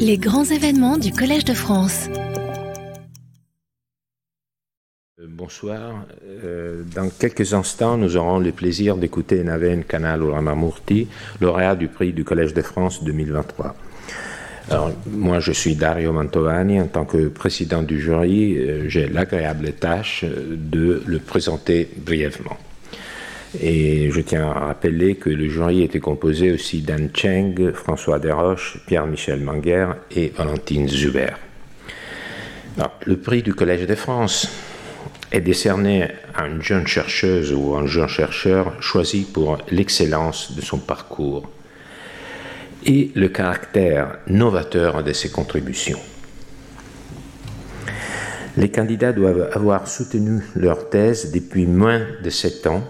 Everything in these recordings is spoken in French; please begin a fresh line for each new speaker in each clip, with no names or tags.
Les grands événements du Collège de France.
Euh, bonsoir. Euh, dans quelques instants, nous aurons le plaisir d'écouter Naven Kanal Ramamurti, lauréat du prix du Collège de France 2023. Alors, moi, je suis Dario Mantovani. En tant que président du jury, euh, j'ai l'agréable tâche de le présenter brièvement. Et je tiens à rappeler que le jury était composé aussi d'Anne Cheng, François Desroches, Pierre-Michel Manguer et Valentine Zuber. le prix du Collège de France est décerné à une jeune chercheuse ou un jeune chercheur choisi pour l'excellence de son parcours et le caractère novateur de ses contributions. Les candidats doivent avoir soutenu leur thèse depuis moins de sept ans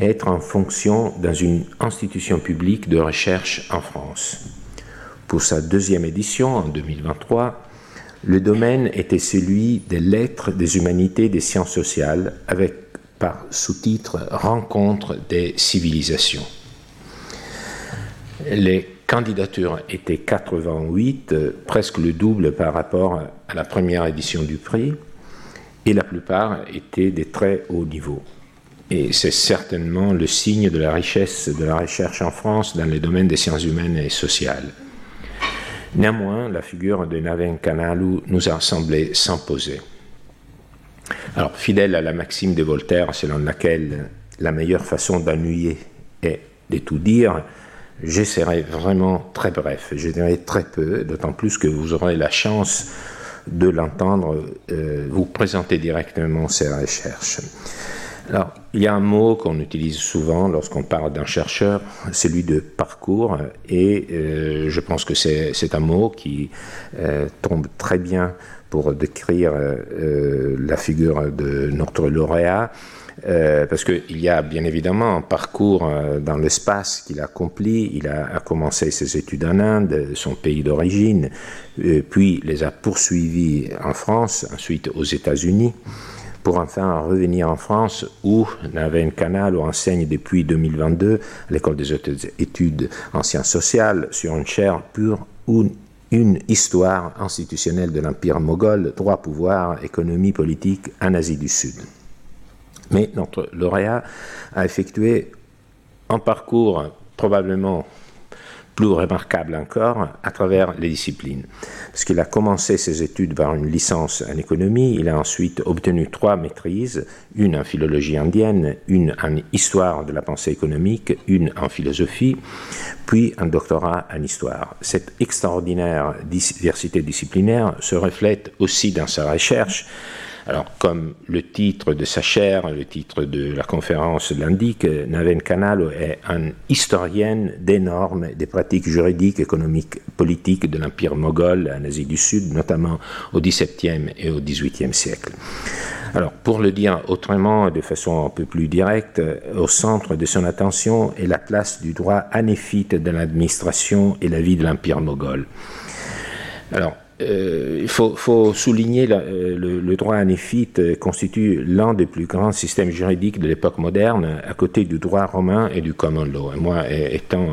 être en fonction dans une institution publique de recherche en France. Pour sa deuxième édition, en 2023, le domaine était celui des lettres, des humanités, des sciences sociales, avec par sous-titre Rencontre des civilisations. Les candidatures étaient 88, presque le double par rapport à la première édition du prix, et la plupart étaient des très hauts niveaux. Et c'est certainement le signe de la richesse de la recherche en France dans les domaines des sciences humaines et sociales. Néanmoins, la figure de Naven Kanalu nous a semblé s'imposer. Alors, fidèle à la maxime de Voltaire selon laquelle la meilleure façon d'ennuyer est de tout dire, j'essaierai vraiment très bref, je dirai très peu, d'autant plus que vous aurez la chance de l'entendre euh, vous présenter directement ces recherches. Alors, il y a un mot qu'on utilise souvent lorsqu'on parle d'un chercheur, celui de parcours, et euh, je pense que c'est un mot qui euh, tombe très bien pour décrire euh, la figure de notre lauréat. parce qu'il y a bien évidemment un parcours dans l'espace qu'il a accompli. Il a, a, commencé ses études en Inde, son pays d'origine, puis les a poursuivis en France, ensuite aux États-Unis pour enfin revenir en France où Naven Canal enseigne depuis 2022 à l'école des études en sciences sociales sur une chaire pure ou une histoire institutionnelle de l'Empire moghol, droit, pouvoir, économie politique en Asie du Sud. Mais notre lauréat a effectué un parcours probablement plus remarquable encore à travers les disciplines. Parce qu'il a commencé ses études par une licence en économie, il a ensuite obtenu trois maîtrises, une en philologie indienne, une en histoire de la pensée économique, une en philosophie, puis un doctorat en histoire. Cette extraordinaire diversité disciplinaire se reflète aussi dans sa recherche alors, comme le titre de sa chaire, le titre de la conférence l'indique, Naven Canalo est un historienne des normes, des pratiques juridiques, économiques, politiques de l'Empire moghol en Asie du Sud, notamment au XVIIe et au XVIIIe siècle. Alors, pour le dire autrement, de façon un peu plus directe, au centre de son attention est la place du droit anéphite de l'administration et la vie de l'Empire moghol. Alors, il faut, souligner euh, le, droit anéphite constitue l'un des plus grands systèmes juridiques de l'époque moderne, à côté du droit romain et du common law. moi, étant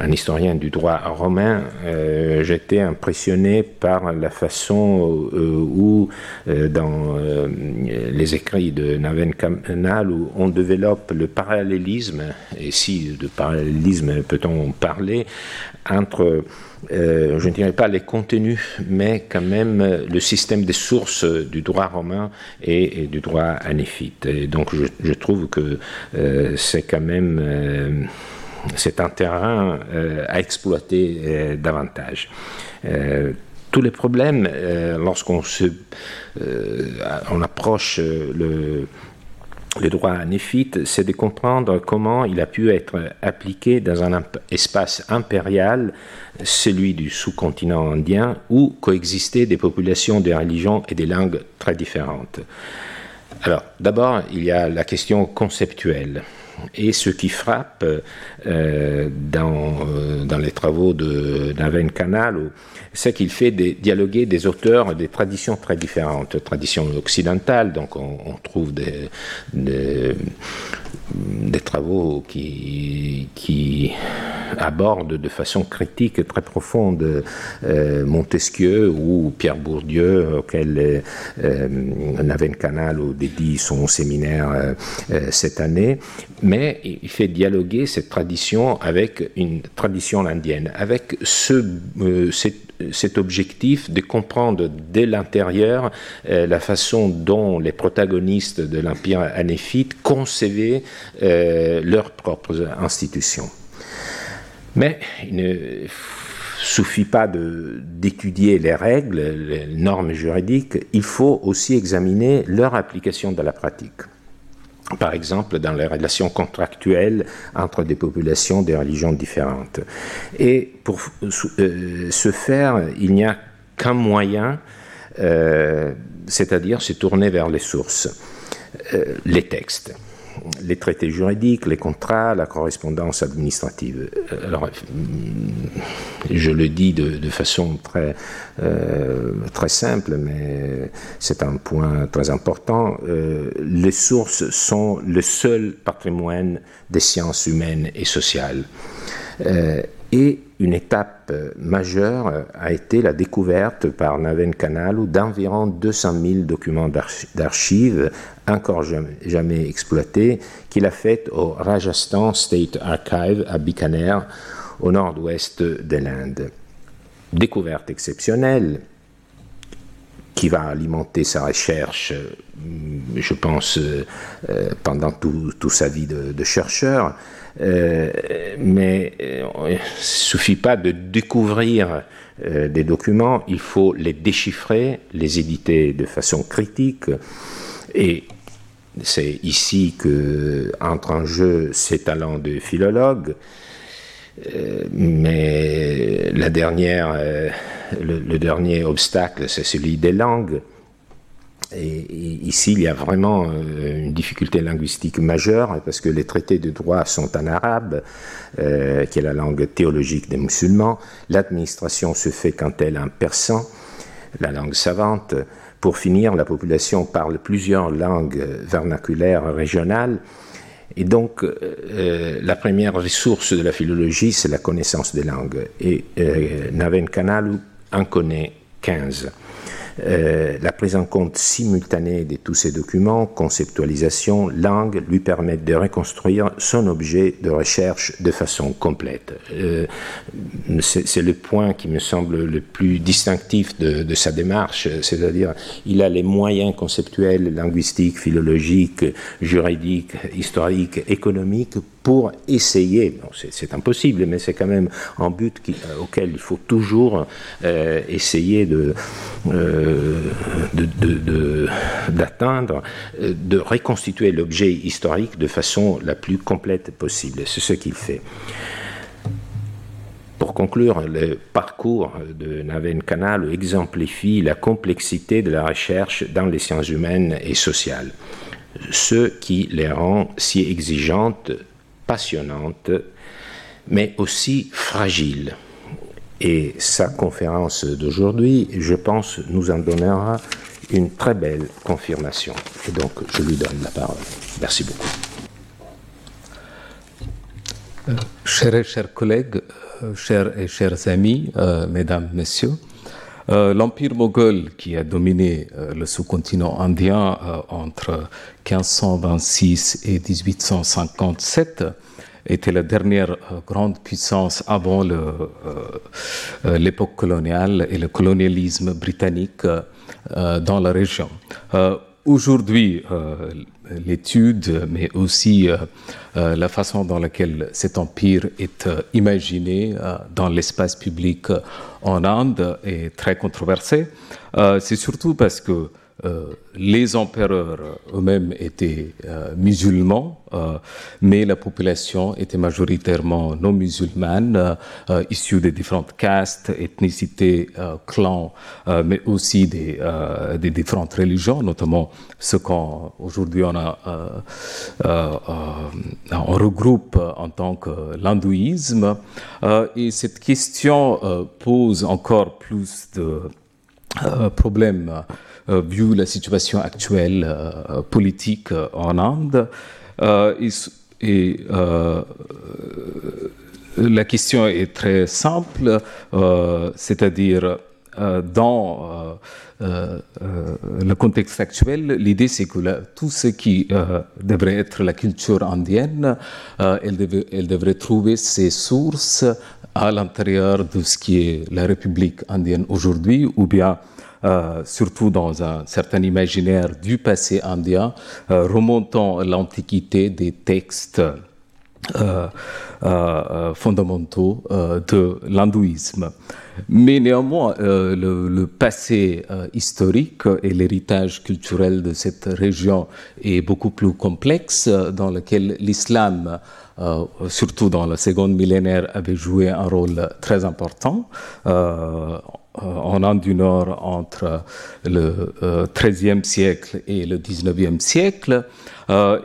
un, historien du droit romain, euh, j'étais impressionné par la façon où, dans les écrits de Naven Kanal, où on développe le parallélisme, et si de parallélisme peut-on parler, entre euh, je ne dirais pas les contenus, mais quand même euh, le système des sources du droit romain et, du droit anéphite. Donc je, trouve que euh, c'est quand même c'est un terrain à exploiter davantage tous les problèmes, lorsqu'on on approche le, le droit néphite, c'est de comprendre comment il a pu être appliqué dans un espace impérial, celui du sous-continent indien, où coexistaient des populations, des religions et des langues très différentes. Alors, d'abord, il y a la question conceptuelle. Et ce qui frappe euh, dans, euh, dans, les travaux de Naven Canal, c'est qu'il fait des, dialoguer des auteurs des traditions très différentes. Traditions occidentales, donc on, trouve des, des, travaux qui, abordent de façon critique et très profonde euh, Montesquieu ou Pierre Bourdieu, auquel euh, Naven Canal dédie son séminaire euh, euh, cette année. Mais il fait dialoguer cette tradition avec une tradition indienne, avec ce, euh, cette cet objectif de comprendre dès l'intérieur euh, la façon dont les protagonistes de l'Empire anéphite concevaient euh, leurs propres institutions. Mais il ne suffit pas d'étudier les règles, les normes juridiques, il faut aussi examiner leur application dans la pratique par exemple dans les relations contractuelles entre des populations des religions différentes. Et pour euh, ce faire, il n'y a qu'un moyen, euh, c'est-à-dire se tourner vers les sources, euh, les textes les traités juridiques, les contrats, la correspondance administrative. Alors, je le dis de, façon très, euh, très simple, mais c'est un point très important. Euh, les sources sont le seul patrimoine des sciences humaines et sociales. Euh, et une étape majeure a été la découverte par Naven Kanalu d'environ 200 000 documents d'archives encore jamais, exploités qu'il a fait au Rajasthan State Archive à Bikaner, au nord-ouest de l'Inde. Découverte exceptionnelle qui va alimenter sa recherche, je pense, euh, pendant toute tout sa vie de chercheur. Euh, mais euh, il ne suffit pas de découvrir euh, des documents, il faut les déchiffrer, les éditer de façon critique. Et c'est ici que entre en jeu ses talents de philologue. Mais la dernière, le, dernier obstacle, c'est celui des langues. Et, ici, il y a vraiment euh, une difficulté linguistique majeure parce que les traités de droit sont en arabe, euh, qui est la langue théologique des musulmans. L'administration se fait quand elle en persan, la langue savante. Pour finir, la population parle plusieurs langues vernaculaires régionales. Et donc, euh, la première ressource de la philologie, c'est la connaissance des langues. Et euh, Naven Kanalu en connaît 15. Euh, la prise en compte simultanée de tous ces documents, conceptualisation, langue, lui permettent de reconstruire son objet de recherche de façon complète. Euh, c'est le point qui me semble le plus distinctif de, de sa démarche, c'est-à-dire il a les moyens conceptuels, linguistiques, philologiques, juridiques, historiques, économiques pour essayer, c'est impossible, mais c'est quand même un but euh, auquel il faut toujours euh, essayer euh, d'atteindre, de, de, de, reconstituer l'objet historique de façon la plus complète possible. C'est ce qu'il fait. Pour conclure, le parcours de Naven Canal exemplifie la complexité de la recherche dans les sciences humaines et sociales, ce qui les rend si exigeantes passionnante, mais aussi fragile. Et sa conférence d'aujourd'hui, je pense, nous en donnera une très belle confirmation. Et donc, je lui donne la parole. Merci beaucoup.
Euh, chers, chers collègues, euh, chers et chers amis, euh, mesdames, messieurs, l'empire moghol qui a dominé le sous-continent indien entre 1526 et 1857 était la dernière grande puissance avant l'époque coloniale et le colonialisme britannique dans la région. Aujourd'hui, l'étude, mais aussi euh, la façon dans laquelle cet empire est euh, imaginé euh, dans l'espace public en Inde est très controversée. C'est surtout parce que les empereurs eux-mêmes étaient musulmans, mais la population était majoritairement non musulmane, issue de différentes castes, ethnicités, clans, mais aussi des, des, différentes religions, notamment ce qu'aujourd'hui on, a, on regroupe en tant que l'hindouisme. et cette question pose encore plus de euh, problème euh, vu la situation actuelle euh, politique en Inde. et, la question est très simple, c'est-à-dire dans le contexte actuel, l'idée c'est que tout ce qui devrait être la culture indienne, elle, devrait trouver ses sources à l'intérieur de ce qui est la République indienne aujourd'hui, ou bien euh, surtout dans un certain imaginaire du passé indien, euh, remontant l'antiquité des textes euh, fondamentaux de l'hindouisme. Mais néanmoins, le, passé historique et l'héritage culturel de cette région est beaucoup plus complexe, dans lequel l'islam euh, surtout dans le second millénaire, avait joué un rôle très important euh, en Inde du Nord entre le XIIIe siècle et le XIXe siècle.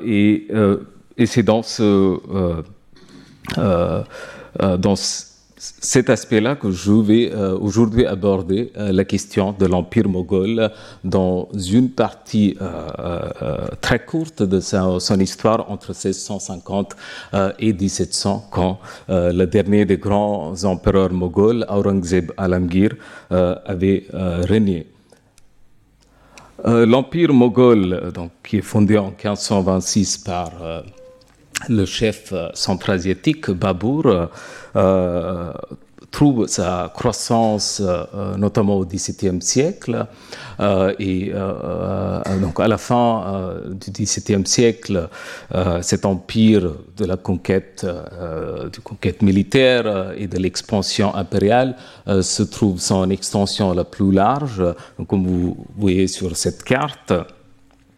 et, et c'est dans ce, dans ce cet aspect-là que je vais euh, aujourd'hui aborder euh, la question de l'Empire moghol dans une partie euh, très courte de son histoire entre 1650 et 1700 quand le dernier des grands empereurs moghols, Aurangzeb Alamgir, avait régné. L'Empire moghol, donc, qui est fondé en 1526 par le chef centra-asiatique Babur, euh, trouve sa croissance euh, notamment au XVIIe siècle euh, et donc à la fin du XVIIe siècle cet empire de la conquête militaire et de l'expansion impériale se trouve son extension la plus large. Comme vous voyez sur cette carte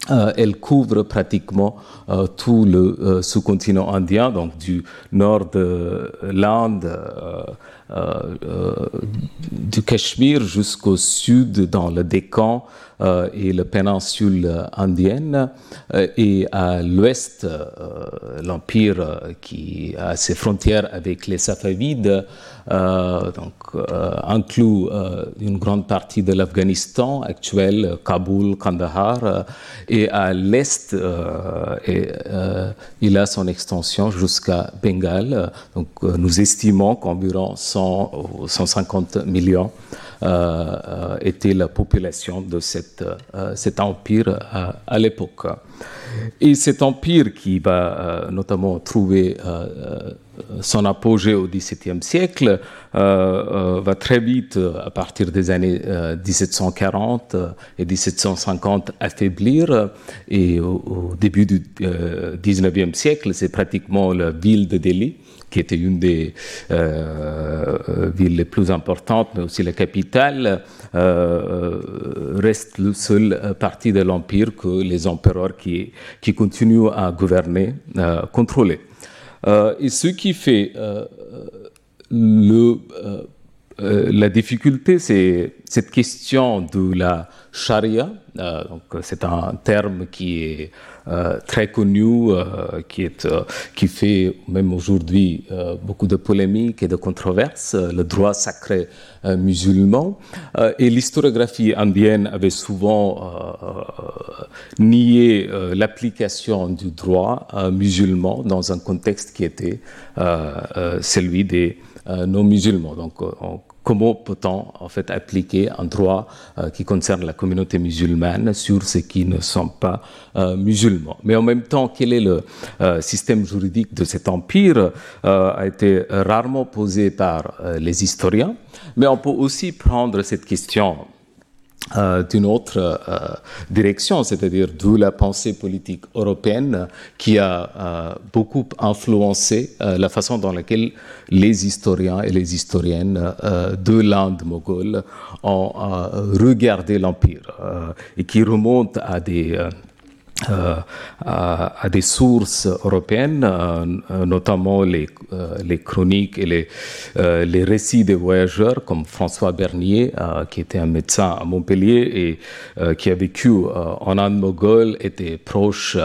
euh, elle couvre pratiquement euh, tout le euh, sous-continent indien, donc du nord de l'Inde, du Cachemire jusqu'au sud dans le Décan et la péninsule indienne, et à l'ouest l'empire qui a ses frontières avec les Safavides euh, donc, euh, inclut euh, une grande partie de l'Afghanistan actuel, Kaboul, Kandahar, et à l'est, il a son extension jusqu'à Bengale. Donc, nous estimons qu'environ 100 150 millions était la population de cette, cet empire à l'époque. Et cet empire qui va notamment trouver son apogée au XVIIe siècle euh, euh, va très vite, euh, à partir des années 1740 et 1750, affaiblir. Et au, début du XIXe siècle, c'est pratiquement la ville de Delhi qui était une des villes les plus importantes, mais aussi la capitale, reste le seul parti de l'empire que les empereurs qui, continuent à gouverner. Euh, et ce qui fait euh, euh, la difficulté, c'est cette question de la charia. c'est un terme qui est euh, très connu, euh, qui, est, euh, qui fait même aujourd'hui beaucoup de polémiques et de controverses, le droit sacré musulman. et l'historiographie indienne avait souvent nié l'application du droit musulman dans un contexte qui était celui des non-musulmans. Donc, on comment peut-on en fait appliquer un droit euh, qui concerne la communauté musulmane sur ceux qui ne sont pas euh, musulmans. Mais en même temps, quel est le euh, système juridique de cet empire a été rarement posé par les historiens, mais on peut aussi prendre cette question euh, d'une autre euh, direction, c'est-à-dire d'où la pensée politique européenne qui a euh, beaucoup influencé la façon dans laquelle les historiens et les historiennes de l'Inde moghole ont regardé l'Empire et qui remonte à des euh, à, des sources européennes, euh, notamment les, euh, les, chroniques et les, récits des voyageurs, comme François Bernier, qui était un médecin à Montpellier et qui a vécu en Inde moghole, était proche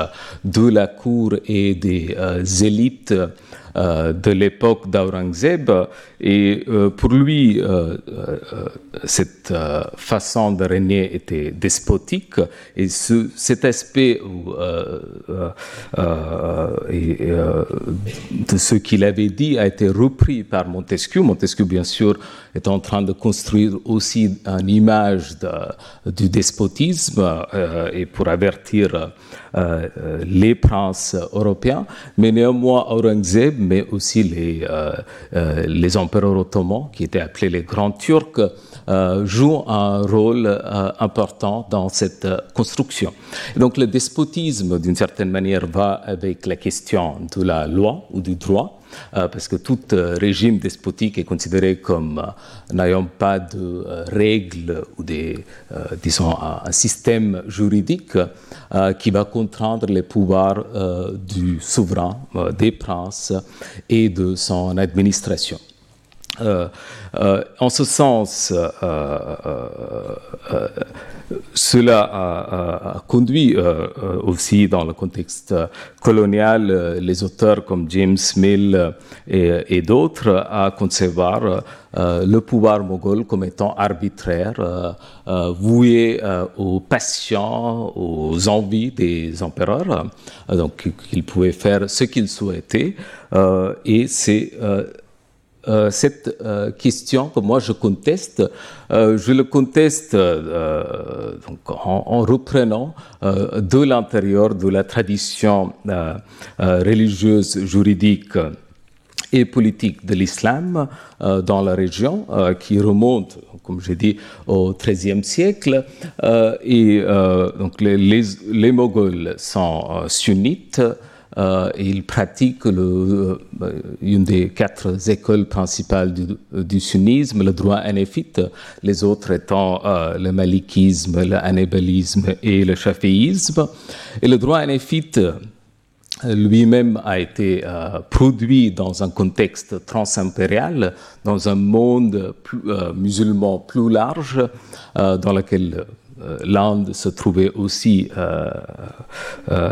de la cour et des élites de l'époque d'Aurangzeb. Et euh, pour lui, euh, cette façon de régner était despotique. Et cet aspect de ce qu'il avait dit a été repris par Montesquieu. Montesquieu, bien sûr, est en train de construire aussi une image du despotisme et pour avertir les princes européens. Mais néanmoins, Aurangzeb mais aussi les, euh, euh, les empereurs ottomans, qui étaient appelés les grands turcs, euh, jouent un rôle important dans cette construction. donc le despotisme, d'une certaine manière, va avec la question de la loi ou du droit. parce que tout régime despotique est considéré comme n'ayant pas de règles ou des, disons, un, système juridique qui va contraindre les pouvoirs du souverain, des princes et de son administration. Euh, euh, en ce sens, euh, cela a, conduit aussi dans le contexte colonial les auteurs comme James Mill et, d'autres à concevoir le pouvoir moghol comme étant arbitraire, voué aux passions, aux envies des empereurs, donc qu'ils pouvaient faire ce qu'ils souhaitaient. et c'est euh, cette euh, question que moi je conteste, euh, je le conteste en, reprenant de l'intérieur de la tradition religieuse, juridique et politique de l'islam dans la région, qui remonte, comme j'ai dit, au XIIIe siècle. et donc les, les, les Moghols sont sunnites. Euh, il pratique euh, une des quatre écoles principales du, sunnisme, le droit hanéfite, les autres étant euh, le malikisme, le et le shaféisme. Et le droit hanéfite lui-même a été produit dans un contexte transimpérial, dans un monde musulman plus large, dans lequel l'Inde se trouvait aussi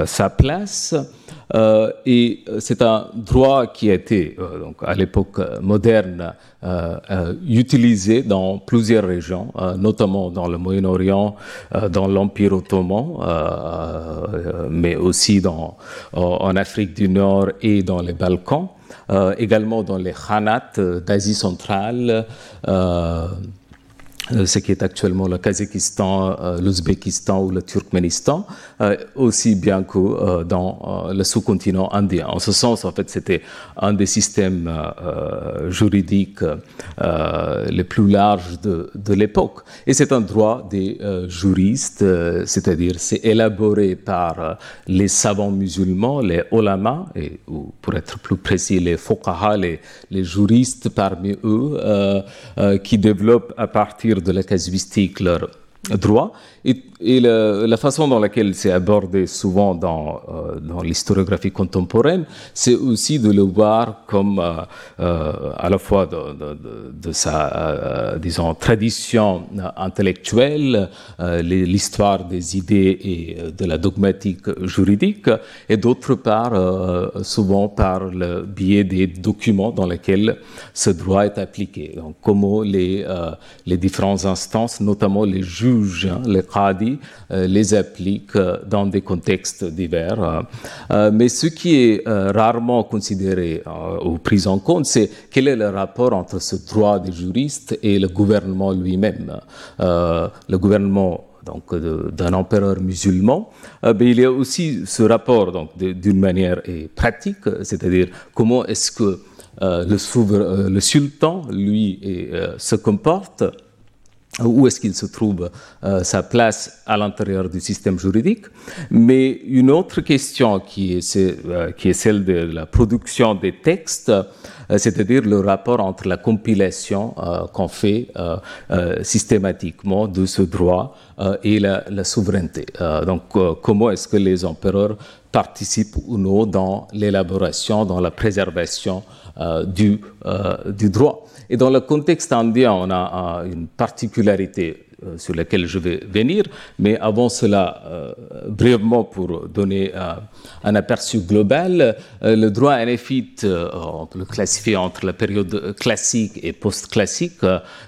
sa place. Euh, et euh, c'est un droit qui a été, euh, donc, à l'époque moderne, utilisé dans plusieurs régions, notamment dans le Moyen-Orient, dans l'Empire ottoman, mais aussi en Afrique du Nord et dans les Balkans, également dans les Khanats d'Asie centrale. Euh, ce qui est actuellement le Kazakhstan, euh, l'Ouzbékistan ou le Turkménistan, euh, aussi bien que dans le sous-continent indien. En ce sens, en fait, c'était un des systèmes juridiques les plus larges de, l'époque. Et c'est un droit des juristes, c'est-à-dire c'est élaboré par les savants musulmans, les ulama, et, ou pour être plus précis, les fuqaha, les, les juristes parmi eux, qui développent à partir de la casuistique leur droit et, la, façon dans laquelle c'est abordé souvent dans, euh, dans l'historiographie contemporaine, c'est aussi de le voir comme euh, euh, à la fois de, sa, disons, tradition intellectuelle, l'histoire des idées et de la dogmatique juridique, et d'autre part, souvent par le biais des documents dans lesquels ce droit est appliqué. Donc, comment les, les différentes instances, notamment les juges, hein, les qadi euh, les applique euh, dans des contextes divers. Euh, mais ce qui est rarement considéré ou pris en compte, c'est quel est le rapport entre ce droit des juristes et le gouvernement lui-même. le gouvernement donc d'un empereur musulman, il y a aussi ce rapport donc d'une manière pratique, c'est-à-dire comment est-ce que le, sultan lui se comporte où est-ce qu'il se trouve sa place à l'intérieur du système juridique. Mais une autre question qui est, est celle de la production des textes, c'est-à-dire le rapport entre la compilation qu'on fait systématiquement de ce droit et la, souveraineté. donc, comment est-ce que les empereurs participent ou non dans l'élaboration, dans la préservation euh, euh, du, droit. Et dans le contexte indien, on a une particularité euh, sur laquelle je vais venir, mais avant cela, brièvement pour donner un aperçu global, le droit on peut le classifier entre la période classique et post-classique,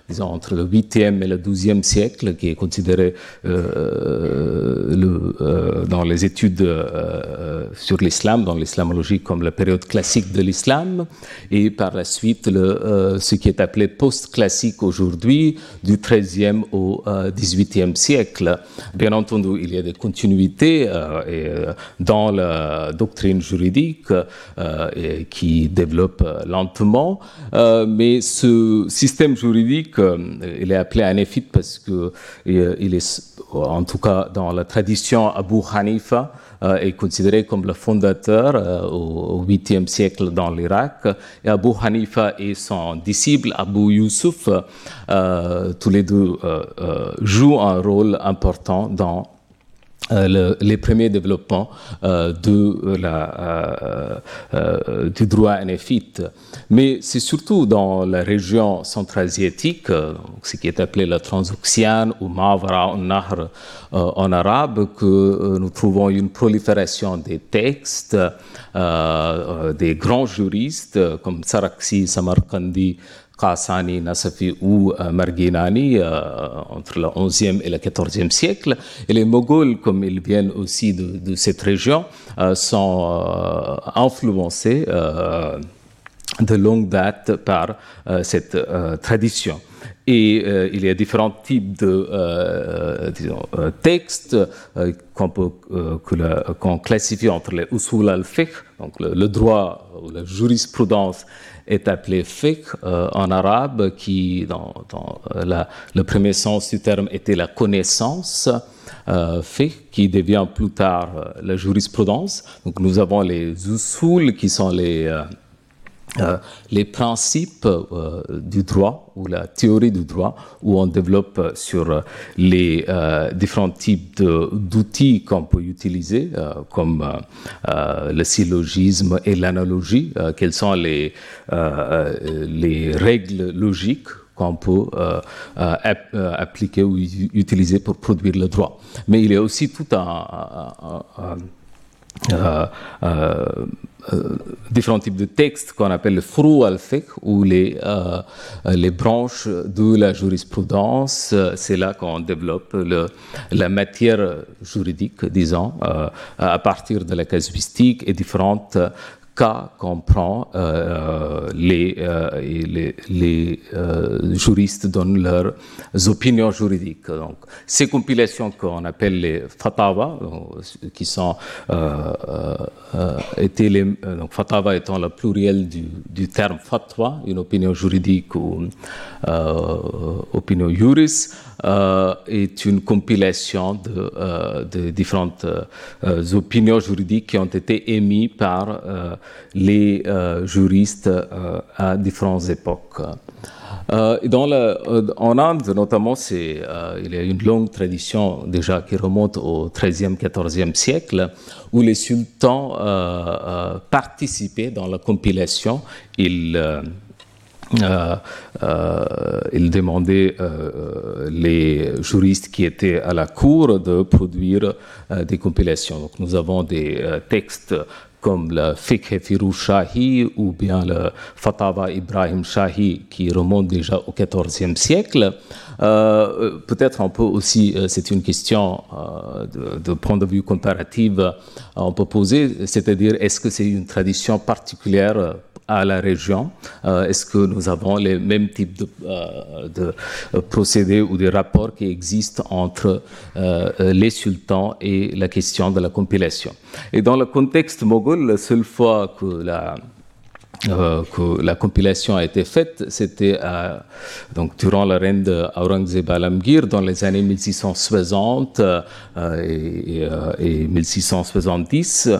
disons entre le 8e et le 12e siècle, qui est considéré dans les études sur l'islam, dans l'islamologie, comme la période classique de l'islam. Et par la suite euh, ce qui est appelé post-classique aujourd'hui, du XIIIe au XVIIIe euh, siècle. Bien entendu, il y a des continuités euh, et, dans la doctrine juridique qui développe lentement, mais ce système juridique, il est appelé anéphite parce que il est, en tout cas dans la tradition Abu Hanifa, euh, est considéré comme le fondateur euh, au 8e siècle dans l'Irak. Et Abu Hanifa et son disciple Abu Yusuf, euh, tous les deux jouent un rôle important dans euh, les premiers développements euh, euh, du droit néphite. Mais c'est surtout dans la région centra-asiatique, ce qui est appelé la transoxiane ou Mavara Nahr en arabe, que nous trouvons une prolifération des textes, des grands juristes comme Saraksi, Samarkandi, Qassani, Nasafi ou euh, Marginani euh, entre le 11e et le 14e siècle. Et les Moghols, comme ils viennent aussi de, cette région, euh, sont influencés de longue date par cette tradition. Et il y a différents types de textes qu'on classifie entre les usul al-fiqh, donc le, le, droit ou la jurisprudence est appelé fiqh euh, en arabe, qui dans, euh, le premier sens du terme était la connaissance. Euh, qui devient plus tard euh, la jurisprudence. Donc nous avons les usul qui sont les euh, les principes euh, du droit ou la théorie du droit, où on développe sur les euh, différents types d'outils qu'on peut utiliser, comme le syllogisme et l'analogie, quelles sont les, les règles logiques qu'on peut appliquer ou utiliser pour produire le droit. Mais il y a aussi tout un euh, euh, euh, différents types de textes qu'on appelle le frou al ou les, les branches de la jurisprudence. C'est là qu'on développe le, la matière juridique, disons, à partir de la casuistique et différentes cas qu'on prend, euh, les, euh, les, les euh, juristes donnent leurs opinions juridiques. Donc, ces compilations qu'on appelle les fatawa, qui sont étaient les, donc fatawa étant le pluriel du, du, terme fatwa, une opinion juridique ou opinion juris, est une compilation de, de différentes opinions juridiques qui ont été émises par les euh, juristes euh, à différentes époques. Euh, dans en Inde, notamment, c'est, il y a une longue tradition déjà qui remonte au XIIIe, XIVe siècle, où les sultans participaient dans la compilation. Ils demandaient les juristes qui étaient à la cour de produire des compilations. Donc nous avons des textes comme le Fiqh Firou Shahi ou bien le Fatawa Ibrahim Shahi qui remonte déjà au XIVe siècle. Euh, Peut-être on peut aussi, euh, c'est une question euh, de, de, point de vue comparatif, euh, on peut poser, c'est-à-dire est-ce que c'est une tradition particulière à la région euh, Est-ce que nous avons les mêmes types de, euh, de euh, procédés ou de rapports qui existent entre les sultans et la question de la compilation? Et dans le contexte moghol, la seule fois que la la compilation a été faite, c'était donc durant le règne d'Aurangzeb Alamgir dans les années 1660 et, et 1670.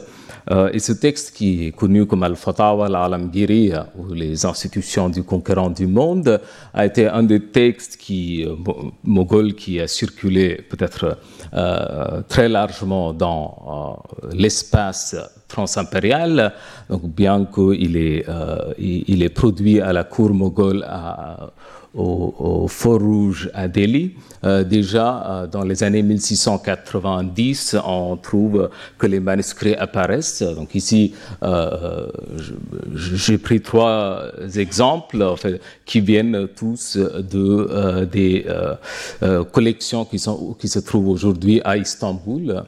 Euh, et ce texte qui est connu comme Al-Fatawa al-Alamgiri, ou les institutions du conquérant du monde, a été un des textes qui, euh, mogol qui a circulé peut-être euh, très largement dans l'espace transimpérial. Donc, bien qu'il est, il, est produit à la cour moghole à, au, Fort Rouge à Delhi. Euh, déjà euh, dans les années 1690, on trouve que les manuscrits apparaissent. Donc ici, euh, j'ai pris trois exemples qui viennent tous de des collections qui, sont, qui se trouvent aujourd'hui à Istanbul.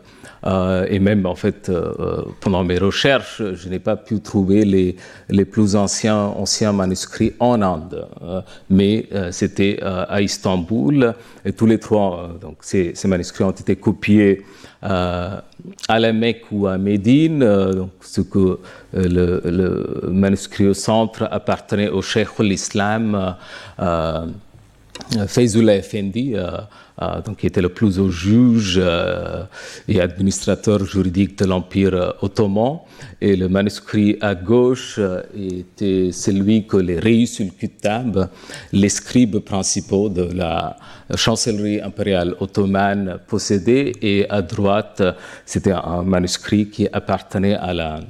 Euh, et même, en fait, euh, pendant mes recherches, je n'ai pas pu trouver les, les plus anciens, anciens manuscrits en Inde. Euh, mais c'était à Istanbul. Et tous les trois, donc, ces, ces, manuscrits ont été copiés à la Mecque ou à Médine. donc, ce que le, le, manuscrit au centre appartenait au cheikh l'islam. Fayzullah Effendi, euh, donc, qui était le plus haut juge euh, et administrateur juridique de l'Empire ottoman. Et le manuscrit à gauche euh, était celui que les Reis Kitab, les scribes principaux de la chancellerie impériale ottomane, possédaient. Et à droite, c'était un manuscrit qui appartenait à la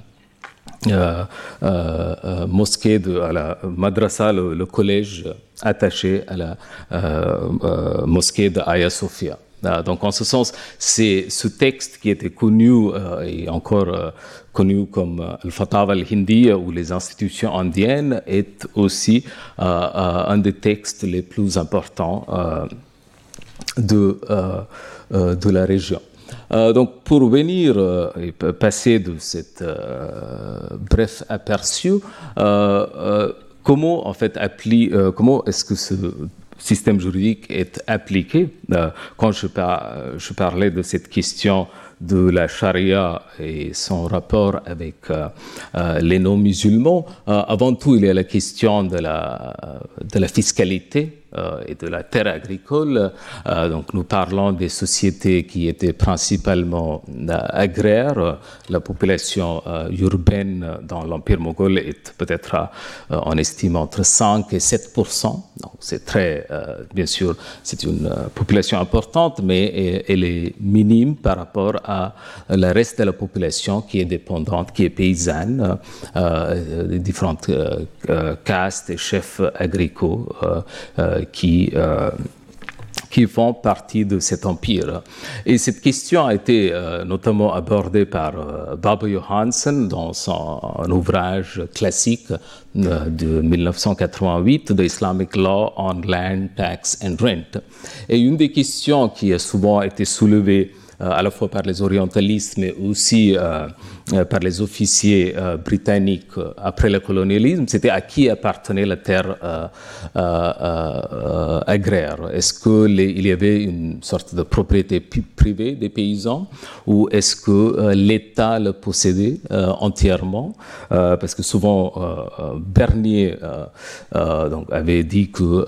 mosquée, de, à la madrasa, le collège attaché à la euh, euh, mosquée de Hagia Sophia. Euh, donc en ce sens, c'est ce texte qui était connu et encore connu comme al-Fatawa al-Hindi ou les institutions indiennes est aussi un des textes les plus importants de, de la région. Donc pour venir et passer de cette bref aperçu, comment en fait euh, comment est-ce que ce système juridique est appliqué? Euh, Quand je, je, parlais de cette question de la charia et son rapport avec euh, les non-musulmans, avant tout, il y a la question de la, de la fiscalité. euh, et de la terre agricole. Euh, donc nous parlons des sociétés qui étaient principalement euh, agraires. La population urbaine dans l'Empire moghol est peut-être, on estime, entre 5 et 7 Donc c'est très, bien sûr, c'est une population importante, mais elle est minime par rapport à le reste de la population qui est dépendante, qui est paysanne, des différentes castes et chefs agricoles qui, euh, qui font partie de cet empire. Et cette question a été euh, notamment abordée par euh, Baba Johansen dans son ouvrage classique de 1988, The Islamic Law on Land, Tax and Rent. Et une des questions qui a souvent été soulevée à la fois par les orientalistes, mais aussi euh, par les officiers euh, britanniques euh, après le colonialisme, c'était à qui appartenait la terre agraire? Est-ce qu'il y avait une sorte de propriété privée des paysans ou est-ce que l'État le possédait entièrement? Parce que souvent, Bernier avait dit que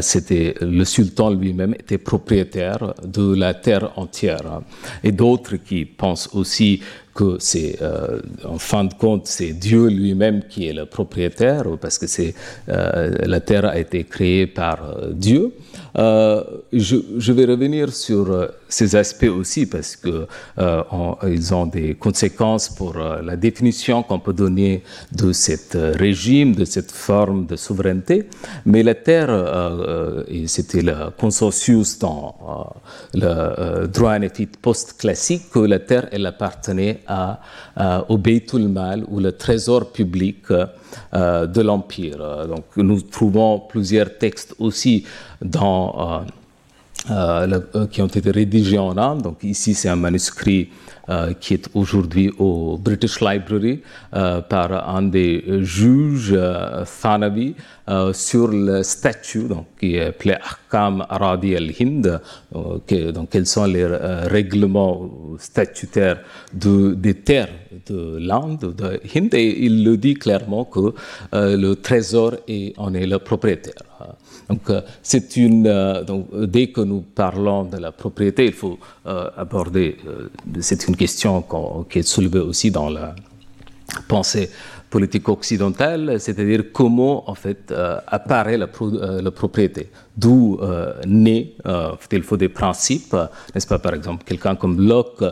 c'était le sultan lui-même était propriétaire de la terre entière. Et d'autres qui pensent aussi c'est, euh, en fin de compte, c'est Dieu lui-même qui est le propriétaire, parce que c'est, euh, la terre a été créée par euh, Dieu. Euh, je, vais revenir sur euh, ces aspects aussi parce que euh, ont des conséquences pour la définition qu'on peut donner de ce régime, de cette forme de souveraineté. Mais la terre, c'était le consensus dans le droit anéphite post-classique, que la terre, elle appartenait à, au Beitul Mal ou le trésor public de l'Empire. Donc nous trouvons plusieurs textes aussi dans, qui ont été rédigés en Inde. Donc ici, c'est un manuscrit euh, qui est aujourd'hui au British Library euh, par un des juges euh, Thanavi sur le statut donc, qui est appelé Ahkam Aradi al-Hind, donc quels sont les règlements statutaires de, des terres de l'Inde, de Hind, et il le dit clairement que le trésor en est le propriétaire. Donc, euh, euh, donc, dès que nous parlons de la propriété, il faut euh, aborder, c'est une question qui est soulevée aussi dans la pensée politique occidentale, c'est-à-dire comment en fait apparaît la propriété, d'où naît, il faut des principes, n'est-ce pas, par exemple, quelqu'un comme Locke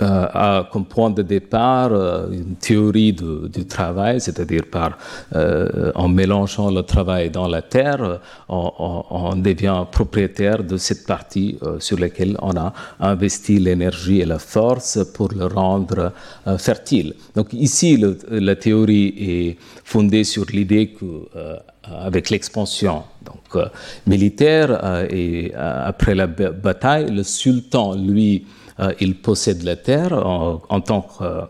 euh, comme point de départ euh, une théorie du travail, c'est-à-dire par euh, en mélangeant le travail dans la terre, on, devient propriétaire de cette partie sur laquelle on a investi l'énergie et la force pour le rendre fertile. Donc ici, la théorie est fondée sur l'idée que avec l'expansion donc militaire et après la bataille, le sultan lui il possède la terre en, tant que euh,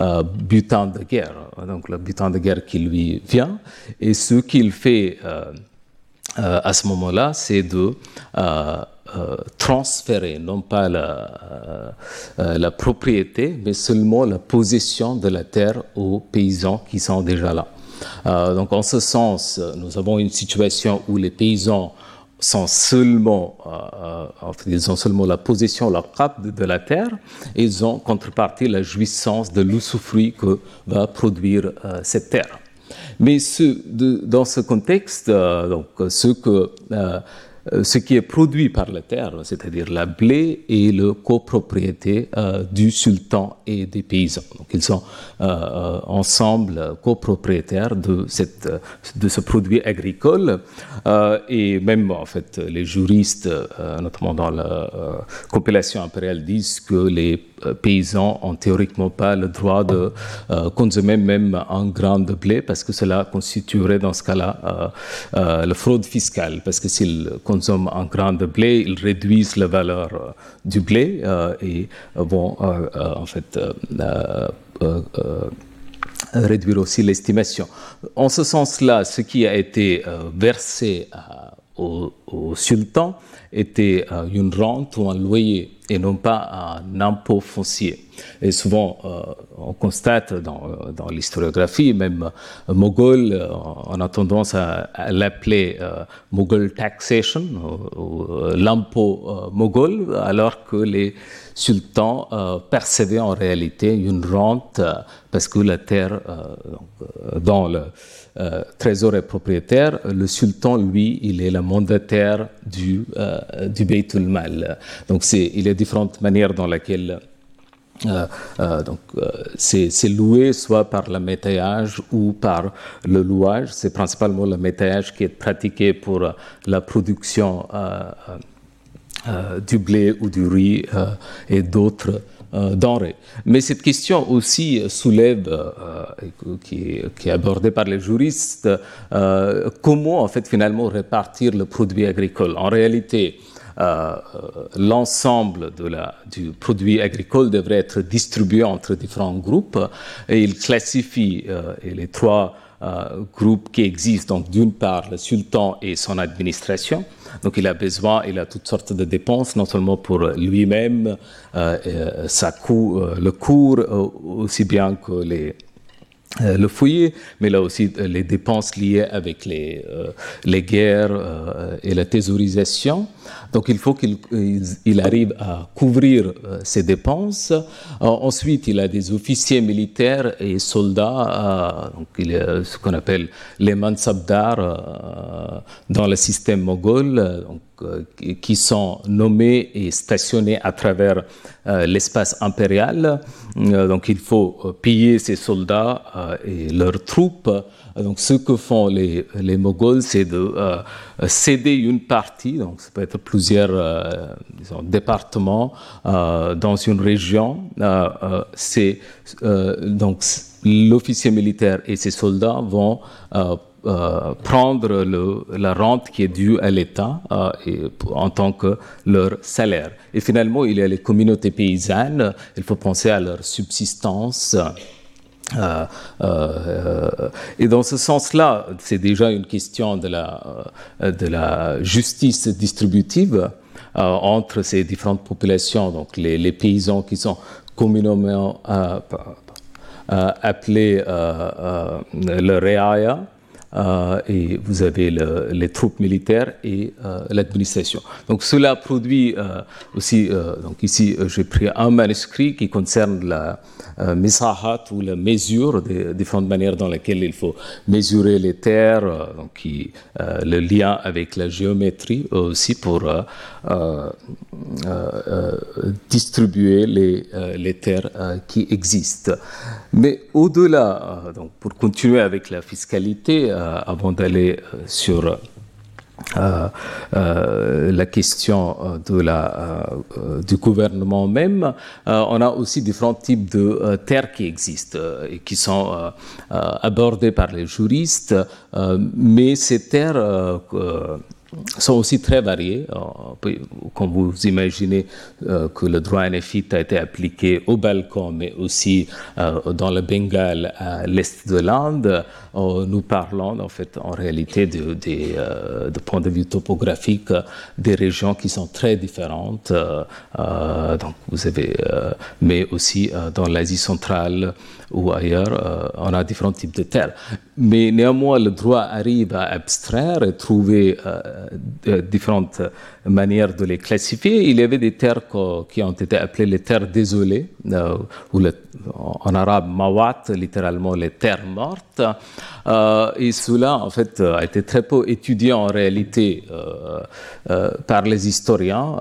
euh, butin de guerre, donc le butin de guerre qui lui vient. Et ce qu'il fait à ce moment-là, c'est de transférer non pas la, propriété, mais seulement la possession de la terre aux paysans qui sont déjà là. donc en ce sens, nous avons une situation où les paysans sont seulement, euh, euh ils ont seulement la possession, la cap de, la terre, et ils ont contrepartie la jouissance de l'usufruit que va produire euh, cette terre. Mais dans ce contexte, donc, ce que ce qui est produit par la terre, c'est-à-dire la blé, et le copropriété euh, du sultan et des paysans. Donc ils sont euh, ensemble copropriétaires de, cette, de ce produit agricole et même en fait les juristes, notamment dans la compilation impériale, disent que les paysans ont théoriquement pas le droit de consommer même un grain de blé parce que cela constituerait dans ce cas-là la fraude fiscale parce que s'ils consomment un grain de blé, ils réduisent la valeur euh, du blé euh, et vont euh, en fait réduire aussi l'estimation. En ce sens-là, ce qui a été versé au, sultan était une rente ou un loyer et non pas un impôt foncier. Et souvent, euh, on constate dans, dans l'historiographie, même euh, Mogol, euh, on a tendance à, l'appeler Mogol taxation, l'impôt mogol, alors que les sultans percevaient en réalité une rente parce que la terre dans le trésor est propriétaire, le sultan, lui, il est le mandataire du, du Beitul Mal. Donc, il y a différentes manières dans lesquelles euh, euh, donc, euh, c'est loué soit par le métayage ou par le louage. C'est principalement le métayage qui est pratiqué pour la production du blé ou du riz et d'autres denrées. Mais cette question aussi soulève, qui, qui, est abordée par les juristes, comment en fait finalement répartir le produit agricole. En réalité, l'ensemble du produit agricole devrait être distribué entre différents groupes il classifie euh, les trois euh, groupes qui existent. Donc, d'une part, le sultan et son administration. Donc, il a besoin, il a toutes sortes de dépenses, non seulement pour lui-même, sa le cours, aussi bien que les euh, le foyer, mais là aussi euh, les dépenses liées avec les, euh, les guerres et la thésaurisation. Donc il faut qu'il il arrive à couvrir ces dépenses. ensuite, il a des officiers militaires et soldats, donc il ce qu'on appelle les mansabdars dans le système moghol. Euh, qui sont nommés et stationnés à travers euh, l'espace impérial. Euh, donc il faut payer ces soldats et leurs troupes. Donc ce que font les, les Moghols, c'est de céder une partie, donc ça peut être plusieurs départements dans une région. c'est donc l'officier militaire et ses soldats vont prendre le, la rente qui est due à l'État en tant que leur salaire. Et finalement, il y a les communautés paysannes, il faut penser à leur subsistance. Euh, euh, et dans ce sens-là, c'est déjà une question de la, justice distributive entre ces différentes populations, donc les, les paysans qui sont communément appelés le Reaya, euh, et vous avez le, les troupes militaires et euh, l'administration. Donc cela produit euh, aussi, donc ici j'ai pris un manuscrit qui concerne la misahat ou la mesure des différentes manières dans lesquelles il faut mesurer les terres, donc le lien avec la géométrie aussi pour distribuer les, les terres qui existent. Mais au-delà, donc pour continuer avec la fiscalité, euh, avant d'aller euh, sur euh, la question de la, du gouvernement même, on a aussi différents types de terres qui existent et qui sont abordées par les juristes, mais ces terres sont aussi très variés. Euh, comme vous imaginez euh, que le droit néphite a été appliqué au Balkan, mais aussi euh, dans le Bengale, à l'est de l'Inde, nous parlons en fait en réalité de, de, de, point de vue topographique des régions qui sont très différentes. donc vous avez, mais aussi dans l'Asie centrale ou ailleurs, on a différents types de terres. Mais néanmoins, le droit arrive à abstraire et trouver euh, différentes manières de les classifier. Il y avait des terres qui ont été appelées les terres désolées, euh, ou en arabe mawat, littéralement les terres mortes. Euh, et cela, en fait, a été très peu étudié en réalité par les historiens.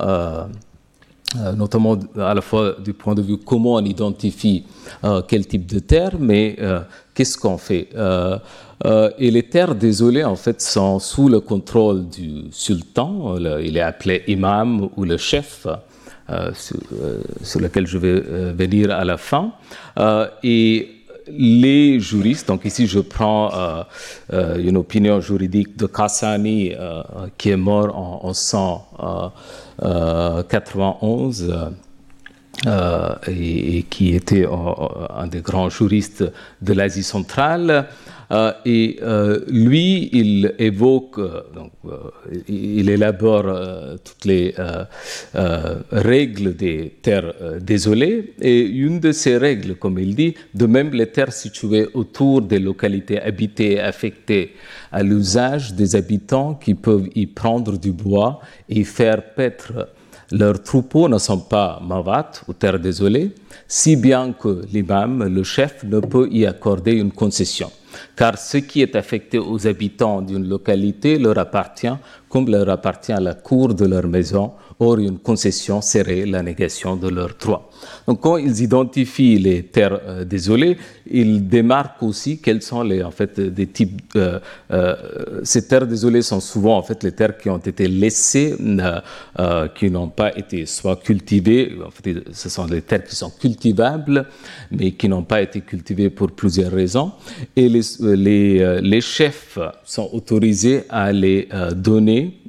Notamment à la fois du point de vue comment on identifie quel type de terre, mais qu'est-ce qu'on fait euh, et les terres désolées, en fait, sont sous le contrôle du sultan. il est appelé imam ou le chef, euh, euh, sur, lequel je vais venir à la fin. et les juristes, donc ici je prends une opinion juridique de Kassani qui est mort en, en 191 et, qui était un des grands juristes de l'Asie centrale. Euh, et euh, lui, il évoque, euh, il élabore toutes les règles des terres désolées. Et une de ces règles, comme il dit, de même les terres situées autour des localités habitées et affectées à l'usage des habitants qui peuvent y prendre du bois et faire paître leurs troupeaux ne sont pas mavat ou terres désolées, si bien que l'imam, le chef, ne peut y accorder une concession car ce qui est affecté aux habitants d'une localité leur appartient comme leur appartient à la cour de leur maison, or une concession serait la négation de leurs droits. Donc quand ils identifient les terres euh, désolées, ils démarquent aussi quels sont les en fait des types. Euh, euh, ces terres désolées sont souvent en fait les terres qui ont été laissées, qui n'ont pas été soit cultivées. En fait, ce sont les terres qui sont cultivables, mais qui n'ont pas été cultivées pour plusieurs raisons. Et les, chefs sont autorisés à les donner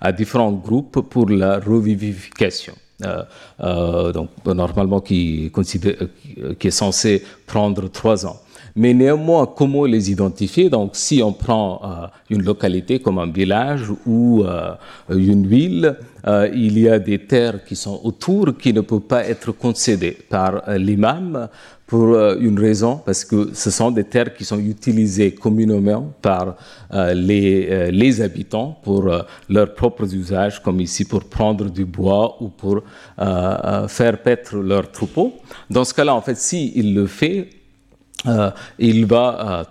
à différents groupes pour la revivification. Euh, euh, donc normalement qui, qui, est censé prendre trois ans. Mais néanmoins, comment les identifier? Donc, si on prend euh, une localité comme un village ou une ville, il y a des terres qui sont autour qui ne peuvent pas être concédées par l'imam pour euh, une raison, parce que ce sont des terres qui sont utilisées communément par euh, les, euh, les, habitants pour leurs propres usages, comme ici pour prendre du bois ou pour faire paître leurs troupeaux. Dans ce cas-là, en fait, s'il il le fait, il va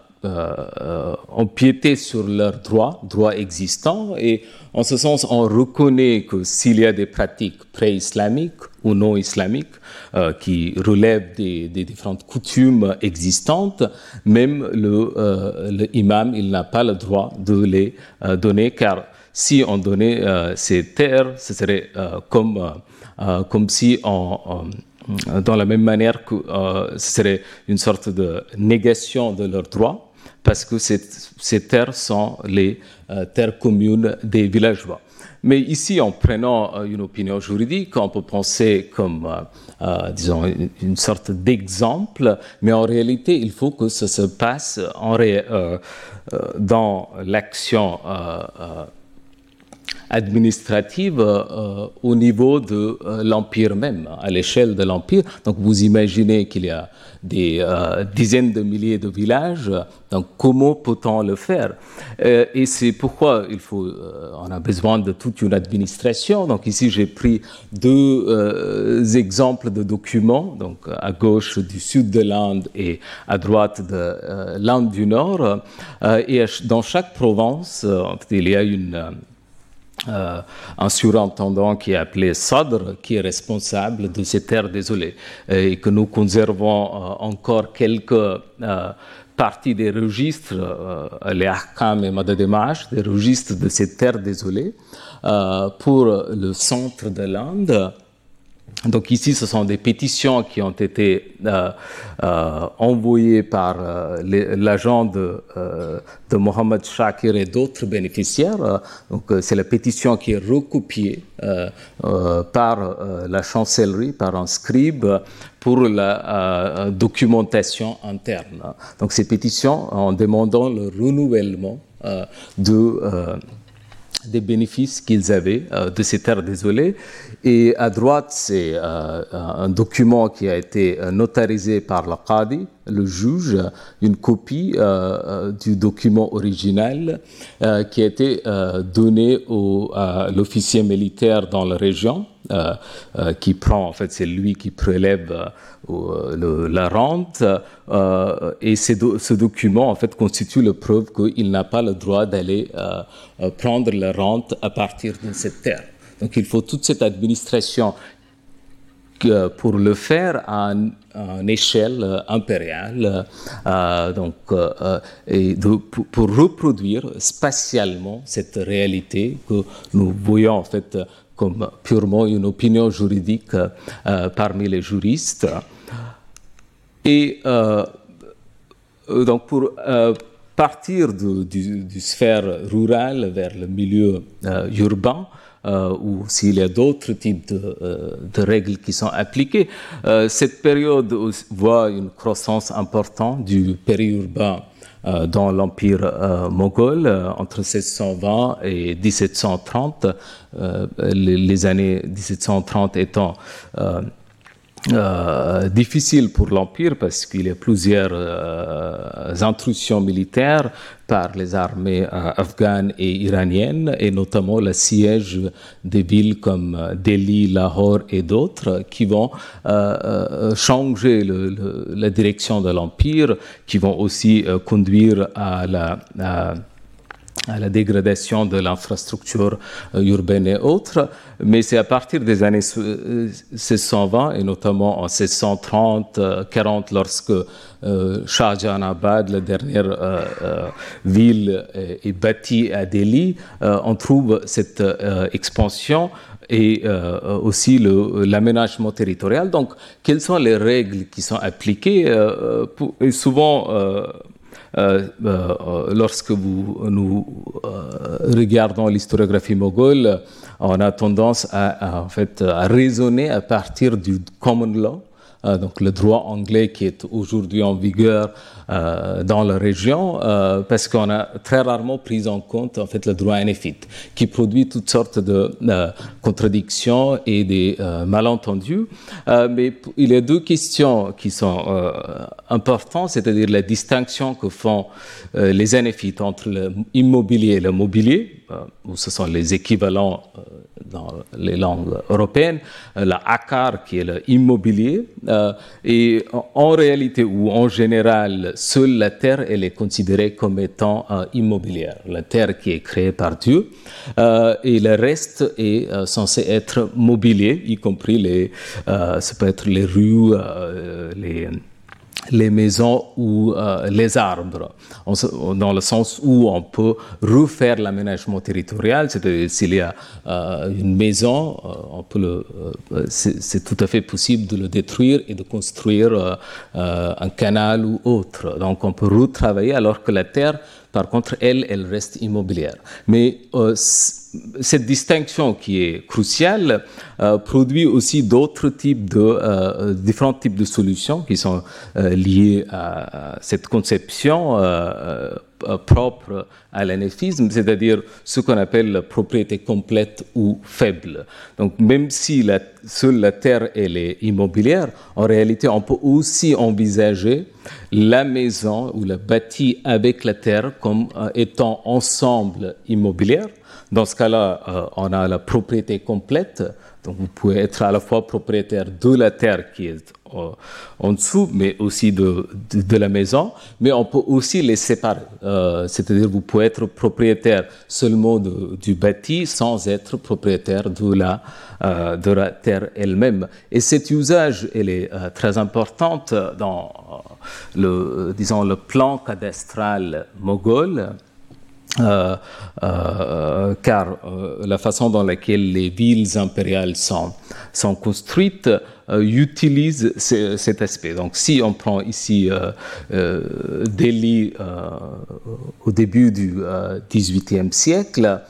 empiéter sur leurs droits, droits existants, et en ce sens, on reconnaît que s'il y a des pratiques pré-islamiques non islamiques, euh, qui relèvent des, différentes coutumes existantes, même le, euh, imam, il n'a pas le droit de les euh, donner, car si on donnait ces terres, ce serait comme, comme si on, dans la même manière que ce serait une sorte de négation de leurs droits. parce que ces terres sont les terres communes des villageois. Mais ici, en prenant une opinion juridique, on peut penser comme, disons, une, sorte d'exemple, mais en réalité, il faut que ça se passe en dans l'action administrative euh, au niveau de euh, l'Empire même, à l'échelle de l'Empire. Donc vous imaginez qu'il y a des euh, dizaines de milliers de villages, donc comment peut-on le faire? Et c'est pourquoi il faut, on a besoin de toute une administration. Donc ici j'ai pris deux exemples de documents, donc à gauche du sud de l'Inde et à droite de l'Inde du Nord. et dans chaque province, il y a une euh, un surintendant qui est appelé Sadr, qui est responsable de ces terres désolées, et que nous conservons euh, encore quelques euh, parties des registres, les Ahkam et Madademash, des registres de ces terres désolées, pour le centre de l'Inde. Donc ici, ce sont des pétitions qui ont été euh, euh, envoyées par euh, l'agent de, de Mohamed Shakir et d'autres bénéficiaires. Donc c'est la pétition qui est recopiée par la chancellerie, par un scribe pour la documentation interne. Donc ces pétitions en demandant le renouvellement de des bénéfices qu'ils avaient de ces terres désolées. Et à droite, c'est euh, un document qui a été euh, notarisé par le Qadi, le juge, une copie du document original qui a été donné à l'officier militaire dans la région. qui prend, en fait, c'est lui qui prélève la rente. et ce document, en fait, constitue la preuve qu'il n'a pas le droit d'aller euh, prendre la rente à partir de cette terre. Donc il faut toute cette administration pour le faire à, une échelle euh, impériale, euh, donc, et pour, reproduire spatialement cette réalité que nous voyons en fait comme purement une opinion juridique parmi les juristes. Et donc pour partir du, sphère rurale vers le milieu euh, urbain, euh, ou s'il y a d'autres types de, euh, règles qui sont appliquées. cette période voit une croissance importante du périurbain dans l'Empire moghol entre 1620 et 1730, les, les, années 1730 étant euh, difficile pour l'Empire parce qu'il y a plusieurs euh, intrusions militaires par les armées euh, afghanes et iraniennes, et notamment le siège des villes comme Delhi, Lahore et d'autres, qui vont changer la direction de l'Empire, qui vont aussi conduire à la la dégradation de l'infrastructure euh, urbaine et autres, mais c'est à partir des années 1620 et notamment en 1630-40 euh, lorsque euh, Shah Jahanabad, la dernière euh, ville, est, bâtie à Delhi, on trouve cette expansion et aussi l'aménagement territorial. Donc, quelles sont les règles qui sont appliquées et Souvent, euh, euh, lorsque vous, nous euh, regardons l'historiographie moghole, on a tendance à, en fait, à raisonner à partir du common law, donc le droit anglais qui est aujourd'hui en vigueur euh, dans la région euh, parce qu'on a très rarement pris en compte en fait le droit néphite qui produit toutes sortes de euh, contradictions et des malentendus. mais il y a deux questions qui sont importantes, c'est-à-dire la distinction que font les néophytes entre l'immobilier et le mobilier, où ce sont les équivalents dans les langues européennes, la akar qui est l'immobilier, et en réalité ou en général seule la terre, elle est considérée comme étant euh, immobilière, la terre qui est créée par Dieu, euh, et le reste est euh, censé être mobilier, y compris les, ça peut être les rues, les les maisons ou euh, les arbres, dans le sens où on peut refaire l'aménagement territorial, c'est-à-dire s'il y a euh, une maison, on peut c'est, tout à fait possible de le détruire et de construire un canal ou autre. Donc on peut retravailler alors que la terre par contre, elle, elle reste immobilière. Mais euh, cette distinction qui est cruciale euh, produit aussi d'autres types de euh, différents types de solutions qui sont liées à, cette conception propre à l'anéphisme, c'est-à-dire ce qu'on appelle la propriété complète ou faible. Donc même si la, la terre elle est immobilière, en réalité on peut aussi envisager la maison ou le bâti avec la terre comme euh, étant ensemble immobilière. Dans ce cas-là, euh, on a la propriété complète. Vous pouvez être à la fois propriétaire de la terre qui est euh, en dessous, mais aussi de, la maison. Mais on peut aussi les séparer. C'est-à-dire vous pouvez être propriétaire seulement du bâti sans être propriétaire de la, de la terre elle-même. Et cet usage, elle est très importante dans le, disons, le plan cadastral moghol, euh, euh, car euh, la façon dans laquelle les villes impériales sont, sont construites utilise cet aspect. Donc si on prend ici Delhi au début du XVIIIe siècle,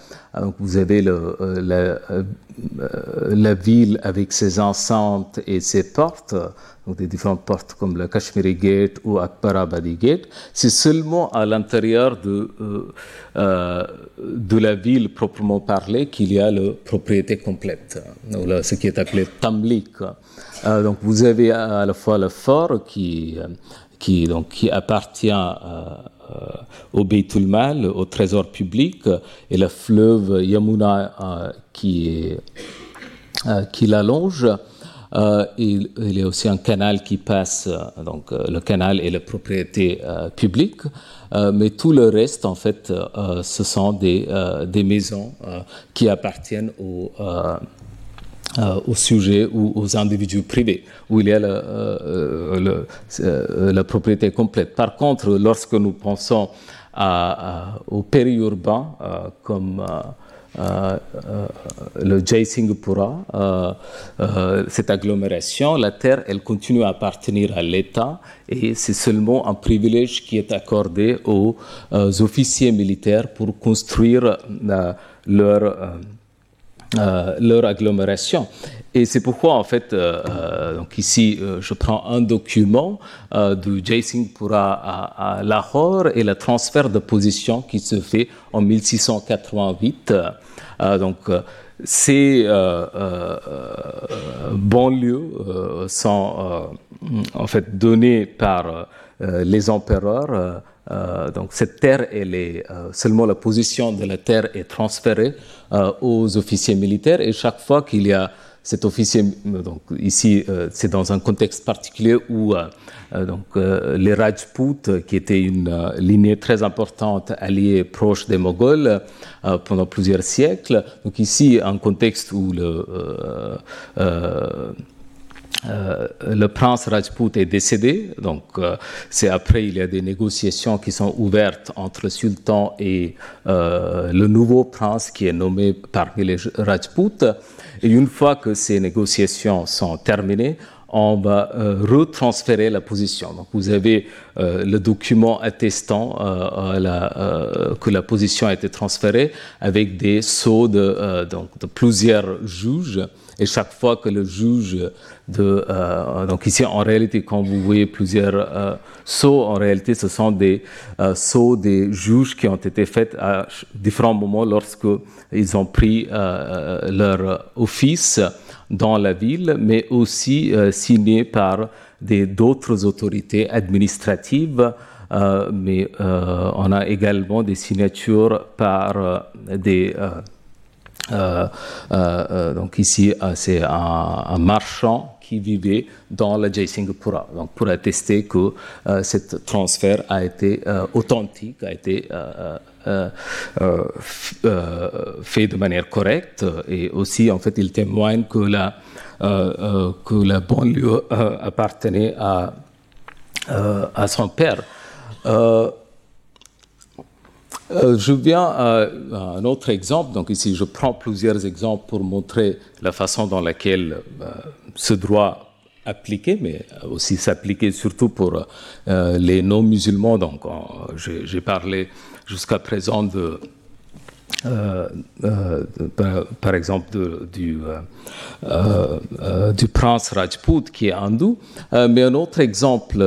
vous avez le, la, la, ville avec ses enceintes et ses portes, donc des différentes portes comme le Kashmiri Gate ou Akbarabadi Gate, c'est seulement à l'intérieur de, euh, euh, de la ville proprement parlée qu'il y a la propriété complète, donc ce qui est appelé Tamlik. Euh, donc vous avez à la fois le fort qui, qui, donc, qui appartient au Beitul au trésor public, et le fleuve Yamuna qui, qui l'allonge. Euh, il, il, y a aussi un canal qui passe, euh, donc euh, le canal est la propriété publique, mais tout le reste, en fait, ce sont des, des maisons qui appartiennent au, au sujet ou aux individus privés, où il y a le, la propriété complète. Par contre, lorsque nous pensons au périurbain comme le Jai Singhpura, euh, cette agglomération, la terre, elle continue à appartenir à l'État et c'est seulement un privilège qui est accordé aux officiers militaires pour construire leur, leur agglomération. Et c'est pourquoi, en fait, donc ici, je prends un document du Jai Singhpura à, à, Lahore et le transfert de position qui se fait en 1688. Euh, donc, euh, ces euh, banlieues sont en fait données par les empereurs. donc cette terre, est seulement la position de la terre est transférée aux officiers militaires et chaque fois qu'il y a cet officier, donc ici c'est dans un contexte particulier où euh, donc, euh, les Rajputs, qui étaient une euh, lignée très importante alliée proche des Moghols pendant plusieurs siècles. Donc ici, un contexte où le, le prince Rajput est décédé, donc c'est après il y a des négociations qui sont ouvertes entre le sultan et le nouveau prince qui est nommé parmi les Rajputs. Et une fois que ces négociations sont terminées, on va euh, retransférer la position. Donc vous avez euh, le document attestant euh, la, que la position a été transférée avec des sceaux de, donc, de plusieurs juges. Et chaque fois que le juge de... donc ici, en réalité, quand vous voyez plusieurs sceaux, en réalité, ce sont des sceaux des juges qui ont été faits à différents moments lorsque ils ont pris leur office dans la ville, mais aussi euh, signé par d'autres autorités administratives. Euh, mais euh, on a également des signatures par des donc ici c'est un, marchand qui vivait dans le Jaisingapura, donc pour attester que ce transfert a été authentique, a été fait de manière correcte et aussi en fait il témoigne que la, que la banlieue appartenait à à son père. je viens à, un autre exemple. Donc ici, je prends plusieurs exemples pour montrer la façon dans laquelle ce droit appliqué, mais aussi s'appliquer surtout pour les non-musulmans. Donc, j'ai parlé jusqu'à présent de euh, euh, par, exemple du, euh, du prince Rajput qui est hindou. mais un autre exemple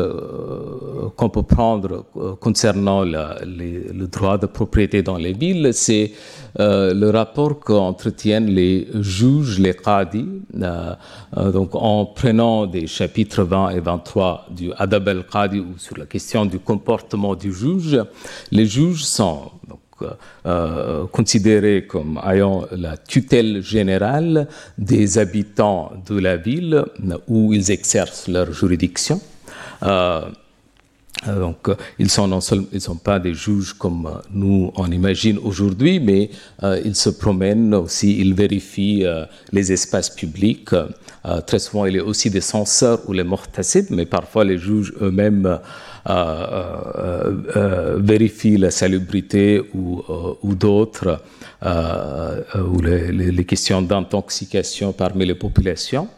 qu'on peut prendre concernant le droit de propriété dans les villes, c'est le rapport qu'entretiennent les juges, les qadis. donc en prenant des chapitres 20 et 23 du Adab al-Qadi sur la question du comportement du juge, les juges sont euh, considérés comme ayant la tutelle générale des habitants de la ville où ils exercent leur juridiction. Euh, donc, ils sont non seulement, ils sont pas des juges comme nous on imagine aujourd'hui, mais euh, ils se promènent aussi, ils vérifient les espaces publics. très souvent, il y a aussi des censeurs ou les mortacides, mais parfois les juges eux-mêmes euh, euh, vérifie la salubrité ou, euh, d'autres, ou les, questions d'intoxication parmi les populations.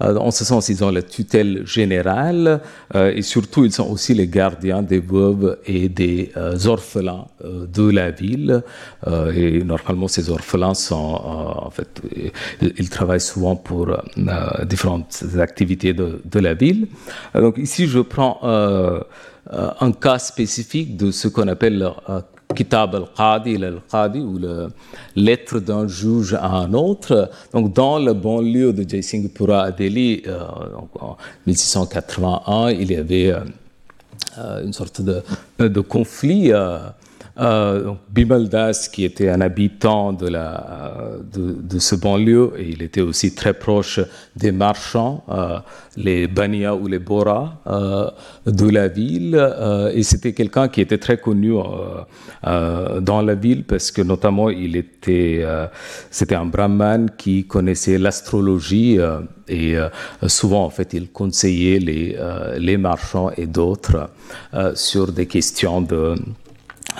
En ce sens, ils ont la tutelle générale et surtout, ils sont aussi les gardiens des veuves et des orphelins de la ville. et normalement, ces orphelins ils travaillent souvent pour différentes activités de, la ville. donc ici, je prends euh, un cas spécifique de ce qu'on appelle le euh, Kitab al-Qadi, al-Qadi, ou la lettre d'un juge à un autre. Donc, dans le banlieue de Jaisinghpura à Delhi, euh, en 1681, il y avait une sorte de, conflit. Euh, Das, qui était un habitant de, la, de, ce banlieue, et il était aussi très proche des marchands, euh, les Bania ou les Bora euh, de la ville. Euh, et c'était quelqu'un qui était très connu euh, dans la ville parce que notamment il était, c'était un brahman qui connaissait l'astrologie et souvent en fait il conseillait les, les marchands et d'autres sur des questions de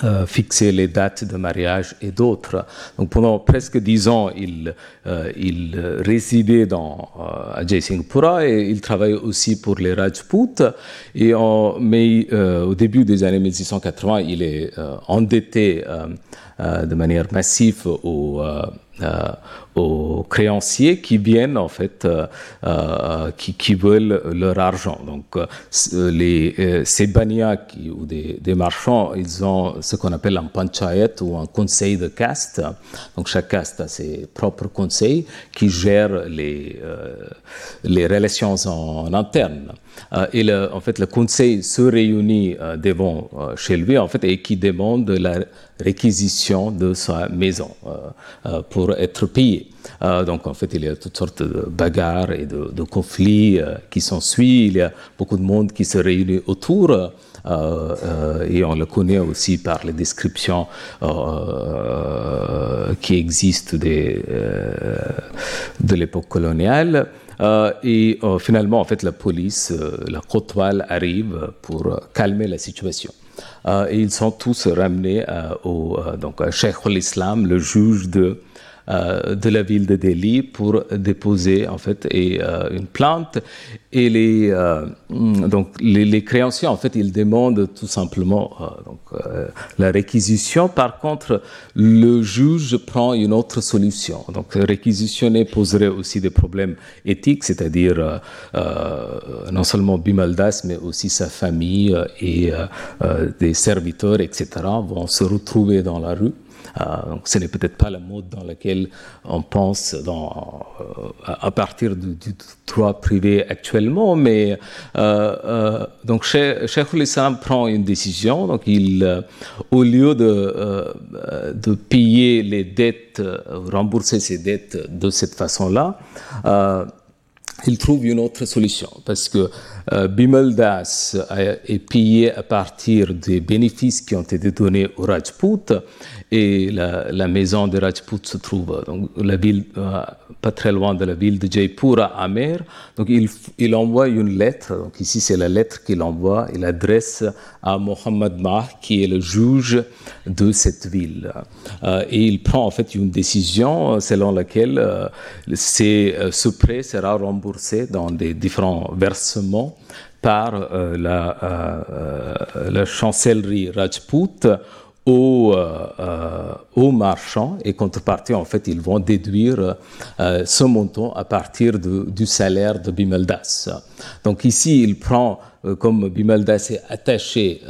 euh, fixer les dates de mariage et d'autres. Donc pendant presque dix ans, il, euh, il résidait dans, euh, à Jaisinghpura et il travaillait aussi pour les Rajputs. Et en, mais au début des années 1680, il est endetté de manière massive au aux créanciers qui viennent en fait, euh, euh, qui, qui, veulent leur argent. Donc euh, les, ces banias ou des, des, marchands, ils ont ce qu'on appelle un panchayat ou un conseil de caste. Donc chaque caste a ses propres conseils qui gèrent les, les relations en interne. Et le, en fait, le conseil se réunit devant chez lui en fait et qui demande la réquisition de sa maison pour être payé. Euh, donc en fait, il y a toutes sortes de bagarres et de, conflits euh, qui sont suivis. Il y a beaucoup de monde qui se réunit autour. Euh, et on le connaît aussi par les descriptions qui existent de l'époque coloniale. Et finalement, en fait, la police, la Kotwal arrive pour calmer la situation. et ils sont tous ramenés au donc, Cheikh al-Islam, le juge de euh, de la ville de Delhi pour déposer en fait euh, une plainte et les euh, donc les, créanciers en fait ils demandent tout simplement donc, la réquisition. Par contre le juge prend une autre solution. Donc réquisitionner poserait aussi des problèmes éthiques c'est-à-dire non seulement Bimaldas mais aussi sa famille et des serviteurs etc vont se retrouver dans la rue. euh, donc ce n'est peut-être pas la mode dans laquelle on pense euh, à partir du, droit privé actuellement, mais euh, donc Cheikh Islam prend une décision. Donc il, au lieu de, payer les dettes, rembourser ses dettes de cette façon-là, il trouve une autre solution parce que euh, Bimaldas est payé à partir des bénéfices qui ont été donnés au Rajput et la, maison de Rajput se trouve dans la ville, euh, pas très loin de la ville de Jaipur à Amer. Donc il, envoie une lettre, donc ici c'est la lettre qu'il envoie, il adresse à Mohammad Mah qui est le juge de cette ville. Euh, et il prend en fait une décision selon laquelle ce prêt sera remboursé dans des différents versements par euh, euh, la, chancellerie Rajput aux, euh, aux, marchands et contrepartie, en fait, ils vont déduire ce montant à partir du salaire de Bimeldas. Donc ici, il prend, comme Bimeldas est attaché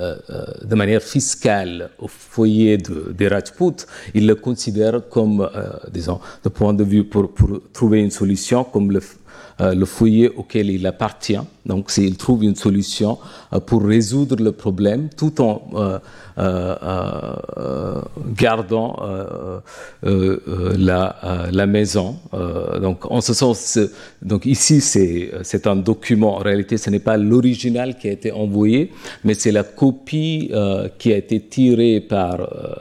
de manière fiscale au foyer de, des Rajput, il le considère comme, disons, de point de vue pour, pour trouver une solution, comme le, euh, le foyer auquel il appartient. Donc, s'il trouve une solution euh, pour résoudre le problème tout en euh, gardant la, la, maison. donc, en ce sens, donc ici, c'est un document. En réalité, ce n'est pas l'original qui a été envoyé, mais c'est la copie qui a été tirée par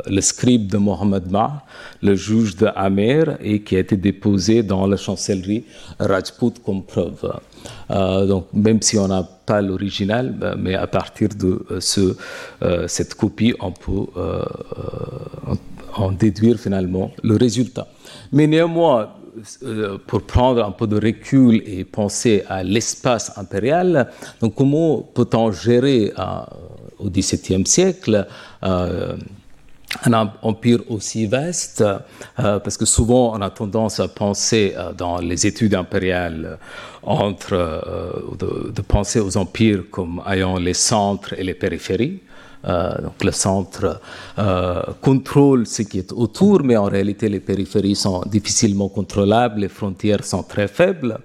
le scribe de Mohamed Ma, le juge de Amer, et qui a été déposée dans la chancellerie Rajput comme preuve. Euh, donc, même si on n'a pas l'original, ben, mais à partir de euh, euh, cette copie, on peut en déduire finalement le résultat. Mais néanmoins, pour prendre un peu de recul et penser à l'espace impérial, comment peut-on gérer au XVIIe siècle un empire aussi vaste, euh, parce que souvent on a tendance à penser euh, dans les études impériales entre euh, de, penser aux empires comme ayant les centres et les périphéries. donc le centre contrôle ce qui est autour, mais en réalité les périphéries sont difficilement contrôlables, les frontières sont très faibles.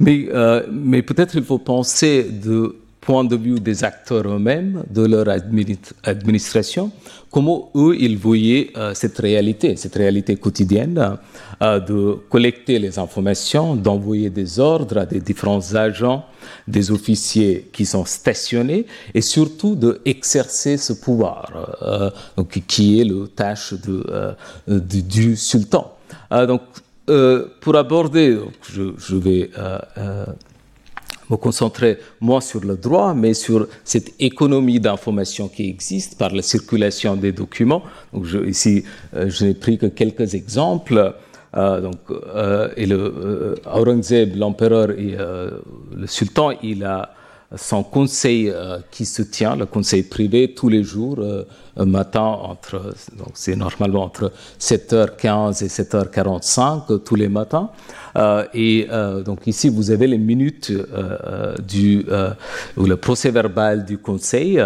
Mais, mais peut-être il faut penser de point de vue des acteurs eux-mêmes, de leur administration, comment eux, ils voyaient euh, cette réalité, cette réalité quotidienne, euh, de collecter les informations, d'envoyer des ordres à des différents agents, des officiers qui sont stationnés, et surtout d'exercer ce pouvoir, euh, donc, qui est le tâche du sultan. donc, pour aborder, je vais me concentrer moins sur le droit, mais sur cette économie d'information qui existe par la circulation des documents. Donc ici, euh, je n'ai pris que quelques exemples. Euh, donc, euh, Aurangzeb, l'empereur et le sultan, il a son conseil qui se tient, le conseil privé, tous les jours, matin, entre, donc c'est normalement entre 7h15 et 7h45 tous les matins. Euh, et euh, donc ici, vous avez les minutes euh, du, ou le procès verbal du Conseil.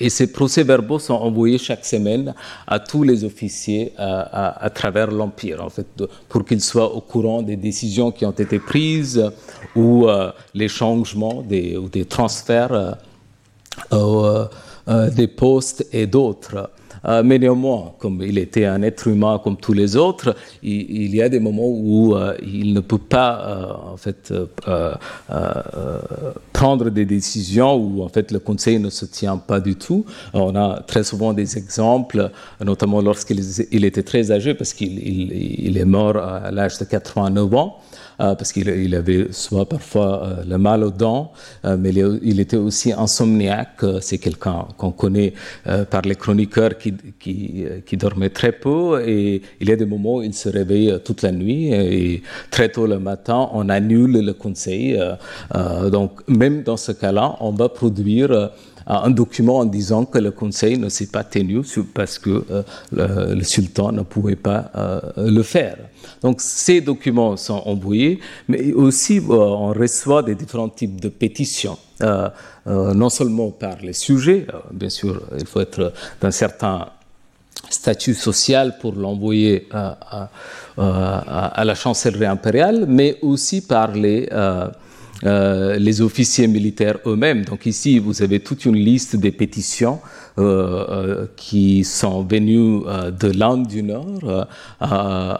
Et ces procès-verbaux sont envoyés chaque semaine à tous les officiers à, travers l'Empire, en fait, pour qu'ils soient au courant des décisions qui ont été prises ou les changements ou des transferts des postes et d'autres. Euh, mais néanmoins, comme il était un être humain comme tous les autres, il, y a des moments où euh, il ne peut pas euh, en fait prendre des décisions où en fait le conseil ne se tient pas du tout. On a très souvent des exemples, notamment lorsqu'il était très âgé, parce qu'il est mort à l'âge de 89 ans. Euh, parce qu'il avait soit parfois euh, le mal aux dents, euh, mais il, était aussi insomniaque. C'est quelqu'un qu'on connaît par les chroniqueurs qui, qui, qui, dormait très peu et il y a des moments où il se réveille toute la nuit et très tôt le matin, on annule le conseil. donc même dans ce cas-là, on va produire un document en disant que le conseil ne s'est pas tenu parce que le, sultan ne pouvait pas le faire. Donc ces documents sont envoyés, mais aussi euh, on reçoit des différents types de pétitions. Euh, euh, non seulement par les sujets, bien sûr, il faut être d'un certain statut social pour l'envoyer à, la chancellerie impériale, mais aussi par les, les officiers militaires eux-mêmes. Donc ici, vous avez toute une liste des pétitions qui sont venues de l'Inde du Nord.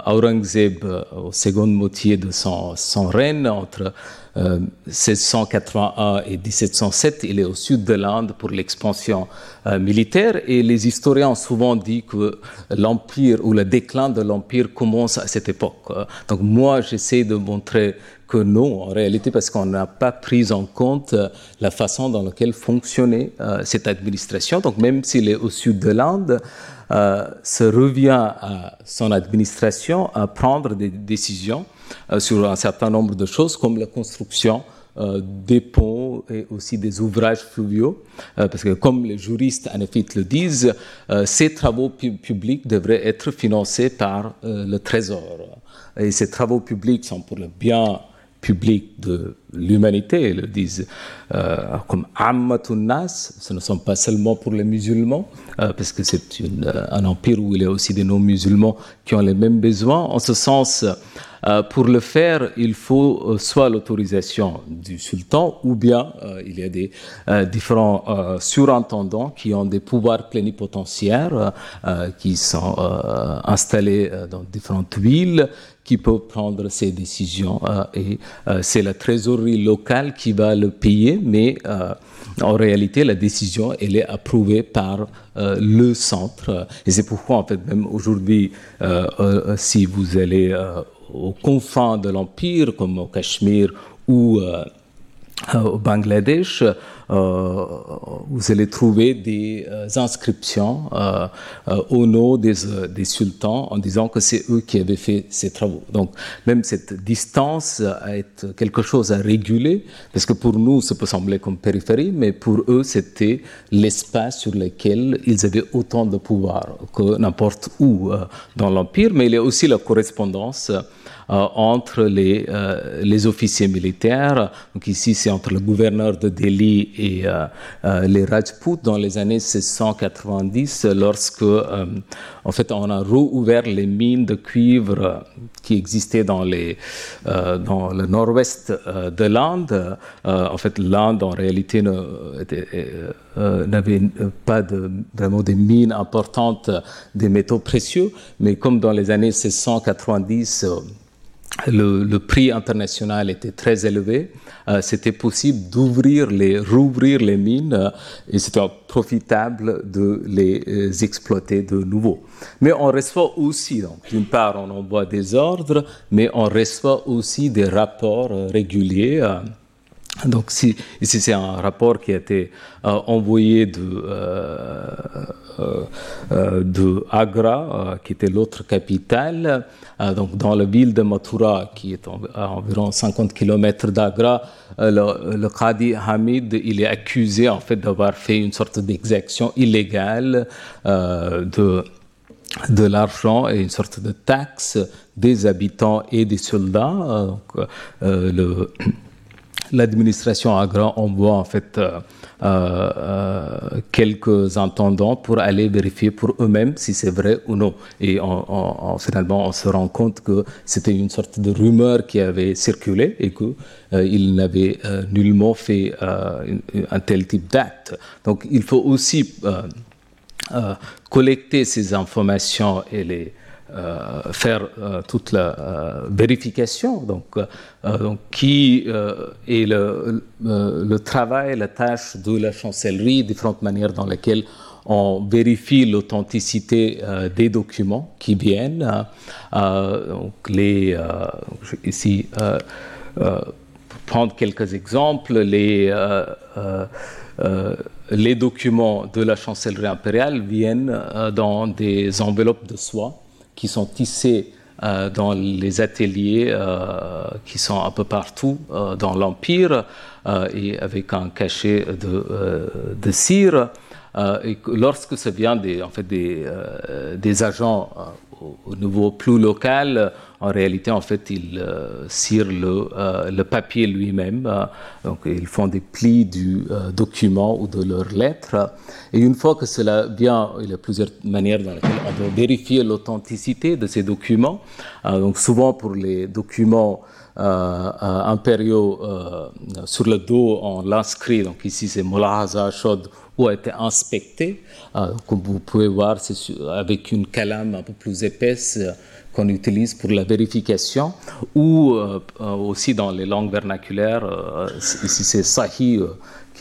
Aurangzeb, au second moitié de son, son règne, entre 1681 euh, et 1707, il est au sud de l'Inde pour l'expansion euh, militaire et les historiens ont souvent dit que l'empire ou le déclin de l'empire commence à cette époque. Donc moi, j'essaie de montrer que non, en réalité, parce qu'on n'a pas pris en compte euh, la façon dans laquelle fonctionnait cette administration. Donc même s'il est au sud de l'Inde, euh, se revient à son administration à prendre des décisions euh, sur un certain nombre de choses comme la construction euh, des ponts et aussi des ouvrages fluviaux, parce que comme les juristes en effet le disent, ces travaux publics devraient être financés par le Trésor. Et ces travaux publics sont pour le bien public de l'humanité, le disent euh, comme Nas, ce ne sont pas seulement pour les musulmans, euh, parce que c'est euh, un empire où il y a aussi des non-musulmans qui ont les mêmes besoins. En ce sens, pour le faire, il faut soit l'autorisation du sultan, ou bien il y a des différents surintendants qui ont des pouvoirs plénipotentiaires, qui sont installés dans différentes villes, qui peuvent prendre ces décisions. et c'est la trésorerie local qui va le payer, mais euh, en réalité, la décision, elle est approuvée par euh, le centre. Et c'est pourquoi, en fait, même aujourd'hui, euh, si vous allez aux confins de l'Empire, comme au Cachemire ou au Bangladesh, euh, vous allez trouver des euh, inscriptions euh, au nom des, des, sultans en disant que c'est eux qui avaient fait ces travaux. Donc même cette distance est quelque chose à réguler, parce que pour nous, ça peut sembler comme périphérie, mais pour eux, c'était l'espace sur lequel ils avaient autant de pouvoir que n'importe où dans l'Empire, mais il y a aussi la correspondance euh, entre les, euh, les officiers militaires. Donc ici, c'est entre le gouverneur de Delhi et euh, les Rajputs dans les années 1690, lorsque en fait on a rouvert les mines de cuivre qui existaient dans, le nord-ouest de l'Inde. en fait, l'Inde en réalité n'avait pas vraiment des mines importantes des métaux précieux, mais comme dans les années 1690, le, prix international était très élevé, euh, c'était possible d'ouvrir les, rouvrir les mines euh, et c'était profitable de les euh, exploiter de nouveau. Mais on reçoit aussi, d'une part, on envoie des ordres, mais on reçoit aussi des rapports réguliers. Donc si, ici c'est un rapport qui a été envoyé de, de Agra, qui était l'autre capitale, euh, donc dans la ville de Mathura, qui est à environ 50 km d'Agra, euh, le, le, Hamid, il est accusé en fait d'avoir fait une sorte d'exaction illégale euh, de de l'argent et une sorte de taxe des habitants et des soldats. L'administration Agra envoie en fait euh, euh, quelques intendants pour aller vérifier pour eux-mêmes si c'est vrai ou non. Et finalement, on se rend compte que c'était une sorte de rumeur qui avait circulé et qu'ils euh, n'avaient nullement fait un tel type d'acte. Donc il faut aussi collecter ces informations et les euh, faire euh, toute la euh, vérification, donc, qui est le, travail, la tâche de la chancellerie, différentes manières dans lesquelles on vérifie l'authenticité des documents qui viennent. donc les, ici, prendre quelques exemples, les, les documents de la chancellerie impériale viennent dans des enveloppes de soie qui sont tissés euh, dans les ateliers euh, qui sont un peu partout euh, dans l'Empire et avec un cachet de, cire. et lorsque ça vient des, en fait des agents au niveau plus local, en réalité, en fait, ils cirent le, le papier lui-même. donc, ils font des plis du document ou de leur lettre. Et une fois que cela vient, il y a plusieurs manières dans lesquelles on peut vérifier l'authenticité de ces documents. donc, souvent pour les documents impériaux sur le dos, on l'inscrit. Donc, ici, c'est Molahaza Shod ou a été inspecté. comme vous pouvez voir, c'est avec une calame un peu plus épaisse euh, qu'on utilise pour la vérification, ou euh, euh, aussi dans les langues vernaculaires, ici c'est sahih,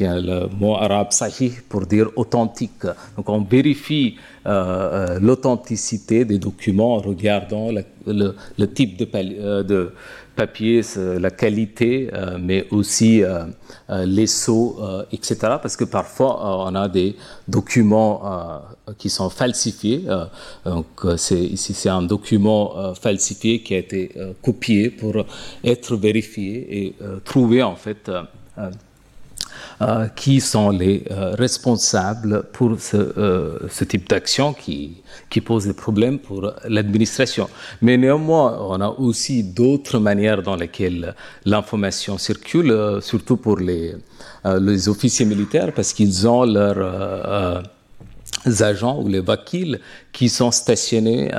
le mot arabe sahih pour dire authentique. Donc on vérifie l'authenticité des documents en regardant le, type de, de papier, la qualité, euh, mais aussi euh, euh, les sceaux, etc. Parce que parfois, on a des documents qui sont falsifiés. donc, ici, c'est un document falsifié qui a été copié pour être vérifié et trouver, en fait, euh, qui sont les euh, responsables pour ce, euh, type d'action qui, pose des problèmes pour l'administration. Mais néanmoins, on a aussi d'autres manières dans lesquelles l'information circule, surtout pour les, officiers militaires, parce qu'ils ont leurs agents ou les vakils qui sont stationnés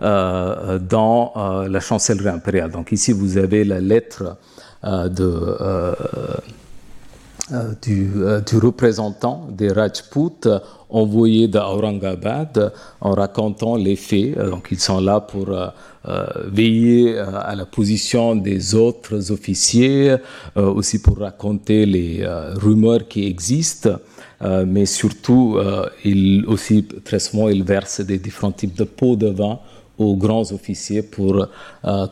dans la chancellerie impériale. Donc ici, vous avez la lettre de du, euh, du, représentant des Rajputs envoyés d'Aurangabad en racontant les faits. Euh, donc ils sont là pour veiller à la position des autres officiers, aussi pour raconter les rumeurs qui existent. mais surtout, ils aussi très souvent ils versent des différents types de pots de vin aux grands officiers pour,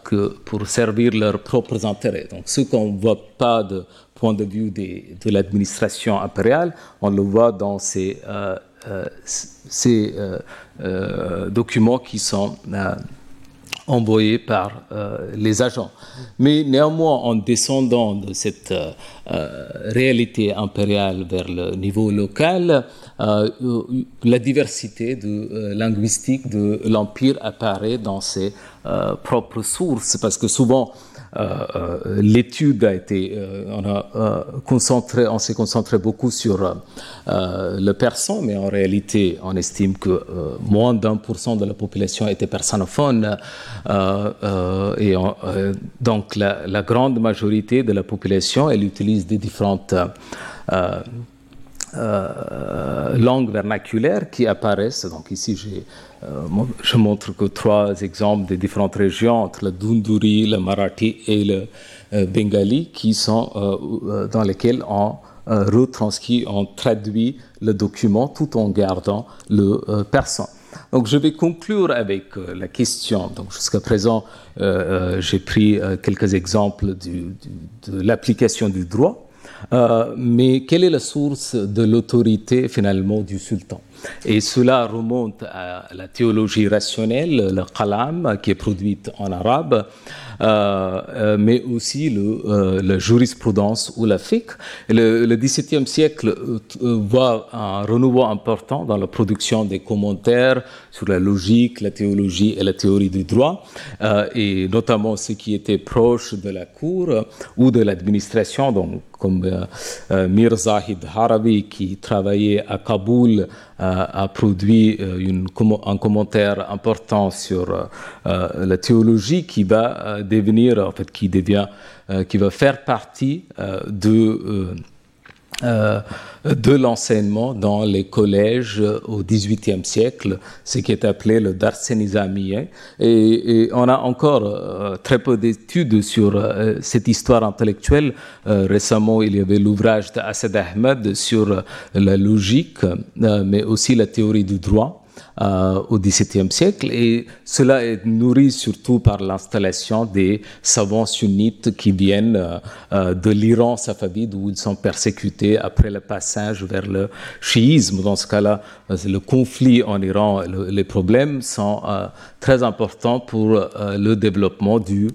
que, pour servir leurs propres intérêts. Donc, ce qu'on ne voit pas de point de vue de l'administration impériale, on le voit dans ces, euh, euh, ces euh, documents qui sont envoyés par les agents. Mais néanmoins, en descendant de cette réalité impériale vers le niveau local, la diversité de, linguistique de l'Empire apparaît dans ses propres sources, parce que souvent, l'étude a été, euh, on a concentré, on s'est concentré beaucoup sur le persan, mais en réalité, on estime que moins d'un pour cent de la population était persanophone, et donc la, grande majorité de la population, elle utilise des différentes euh, langues vernaculaires qui apparaissent. Donc ici, euh, je montre que trois exemples des différentes régions entre le Dunduri, le Marathi et le euh, Bengali, qui sont dans lesquels on retranscrit, on traduit le document tout en gardant le persan. Donc je vais conclure avec la question. Donc jusqu'à présent, j'ai pris quelques exemples de l'application du droit. Euh, mais quelle est la source de l'autorité finalement du sultan? Et cela remonte à la théologie rationnelle, le qalam, qui est produite en arabe, mais aussi le, la jurisprudence ou la. Le, le XVIIe siècle voit un renouveau important dans la production des commentaires sur la logique, la théologie et la théorie du droit, et notamment ce qui était proche de la cour ou de l'administration, donc comme euh, euh, Mir Zahid Harabi qui travaillait à Kaboul euh, a produit un commentaire important sur la théologie qui va devenir, en fait, qui devient, qui va faire partie de euh, de l'enseignement dans les collèges au XVIIIe siècle, ce qui est appelé le darsenizamiye. Et, on a encore euh, très peu d'études sur euh, cette histoire intellectuelle. récemment, il y avait l'ouvrage d'Assad Ahmed sur la logique, mais aussi la théorie du droit. Euh, au XVIIe siècle et cela est nourri surtout par l'installation des savants sunnites qui viennent euh, euh, de l'Iran safavide où ils sont persécutés après le passage vers le chiisme. Dans ce cas-là, le conflit en Iran, les problèmes sont très importants pour le développement du,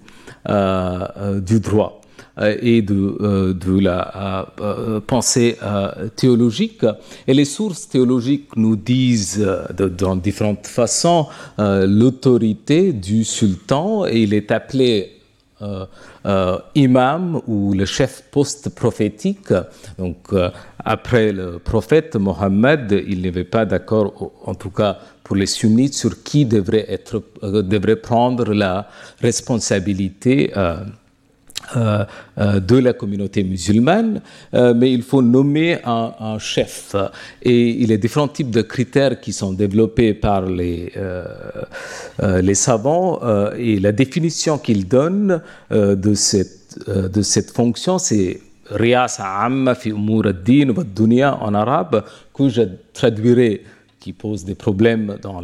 du droit. Et de, de la pensée théologique. Et les sources théologiques nous disent dans différentes façons l'autorité du sultan et il est appelé euh, euh, imam ou le chef post-prophétique. Donc, euh, après le prophète Mohammed, il n'y avait pas d'accord, en tout cas pour les sunnites, sur qui devrait, être, devrait prendre la responsabilité euh, euh, de la communauté musulmane, euh, mais il faut nommer un, chef. Et il y a différents types de critères qui sont développés par les, les savants, et la définition qu'ils donnent de, cette, de cette fonction, c'est Riyas Amma fi umur ad-din wa dunya en arabe, que je traduirai qui pose des problèmes dans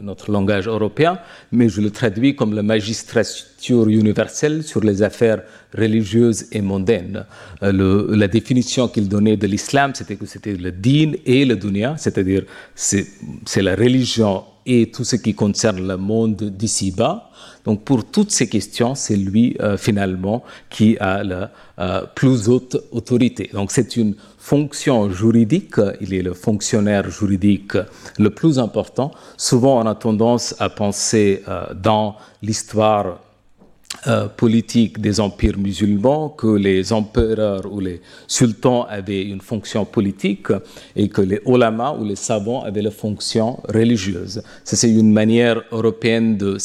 notre langage européen, mais je le traduis comme la magistrature universelle sur les affaires religieuses et mondaines. Euh, la définition qu'il donnait de l'islam, c'était que c'était le din et le dunya, c'est-à-dire c'est la religion et tout ce qui concerne le monde d'ici-bas. Donc pour toutes ces questions, c'est lui euh, finalement qui a la euh, plus haute autorité. Donc c'est une fonction juridique, il est le fonctionnaire juridique le plus important. Souvent on a tendance à penser euh, dans l'histoire politique des empires musulmans que les empereurs ou les sultans avaient une fonction politique et que les ulama ou les savants avaient la fonction religieuse. C'est une manière européenne de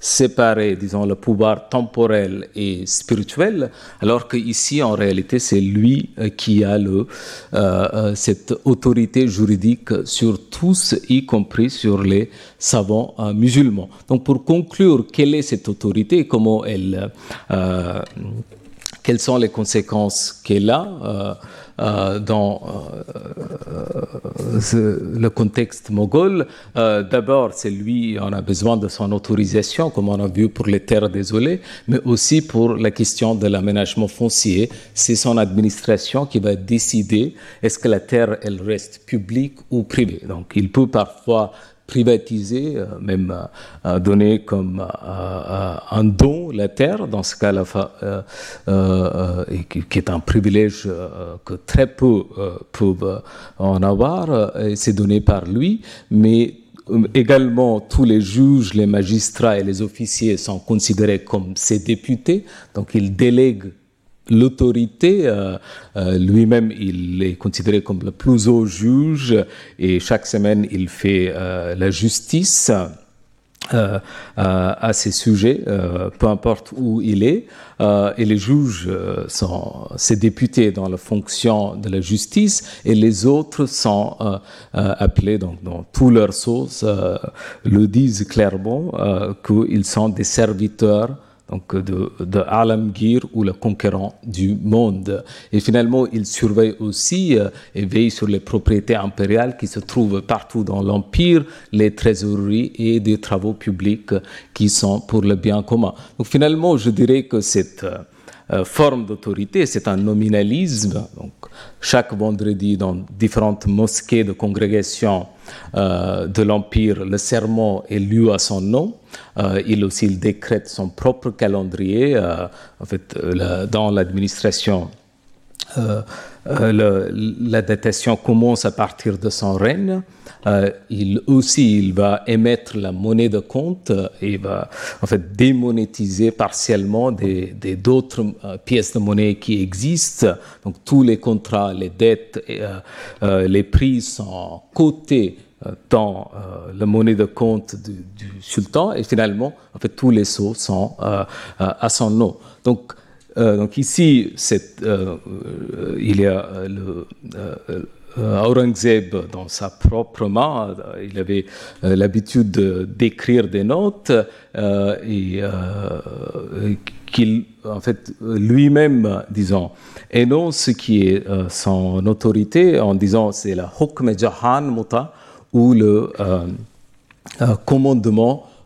séparer, disons, le pouvoir temporel et spirituel, alors qu'ici, en réalité, c'est lui euh, qui a le, euh, euh, cette autorité juridique sur tous, y compris sur les savants musulmans. Donc, pour conclure, quelle est cette autorité et comment elle, quelles sont les conséquences qu'elle a dans euh, le contexte moghol. Euh, d'abord, c'est lui, on a besoin de son autorisation, comme on a vu pour les terres désolées, mais aussi pour la question de l'aménagement foncier. C'est son administration qui va décider est-ce que la terre, elle reste publique ou privée. Donc, il peut parfois privatiser, euh, même euh, euh, donner comme un don la terre, dans ce cas-là, qui est un privilège que très peu peuvent en avoir, c'est donné par lui, mais également tous les juges, les magistrats et les officiers sont considérés comme ses députés, donc il délègue l'autorité, euh, euh, lui-même, il est considéré comme le plus haut juge et chaque semaine, il fait euh, la justice. à ces sujets, peu importe où il est. et les juges sont ses députés dans la fonction de la justice et les autres sont appelés, donc dans tous leurs sources, le disent clairement qu'ils sont des serviteurs donc de, de Alamgir ou le conquérant du monde. Et finalement, il surveille aussi euh, et veille sur les propriétés impériales qui se trouvent partout dans l'Empire, les trésoreries et des travaux publics qui sont pour le bien commun. Donc finalement, je dirais que cette euh, euh, forme d'autorité, c'est un nominalisme. Donc, chaque vendredi, dans différentes mosquées de congrégation de l'Empire, le serment est lu à son nom. Euh, il aussi il décrète son propre calendrier. Euh, en fait, euh, dans l'administration, la datation commence à partir de son règne. il aussi, il va émettre la monnaie de compte et va en fait démonétiser partiellement des d'autres pièces de monnaie qui existent. Donc tous les contrats, les dettes, les prix sont cotés euh, dans euh, la monnaie de compte du, sultan et finalement en fait tous les sceaux sont euh, à son nom donc donc ici il y a Aurangzeb dans sa propre main, il avait l'habitude d'écrire des notes et qu'il, en fait, lui-même, disons, énonce ce qui est son autorité en disant c'est la hukm jahan muta, ou le euh, euh, commandement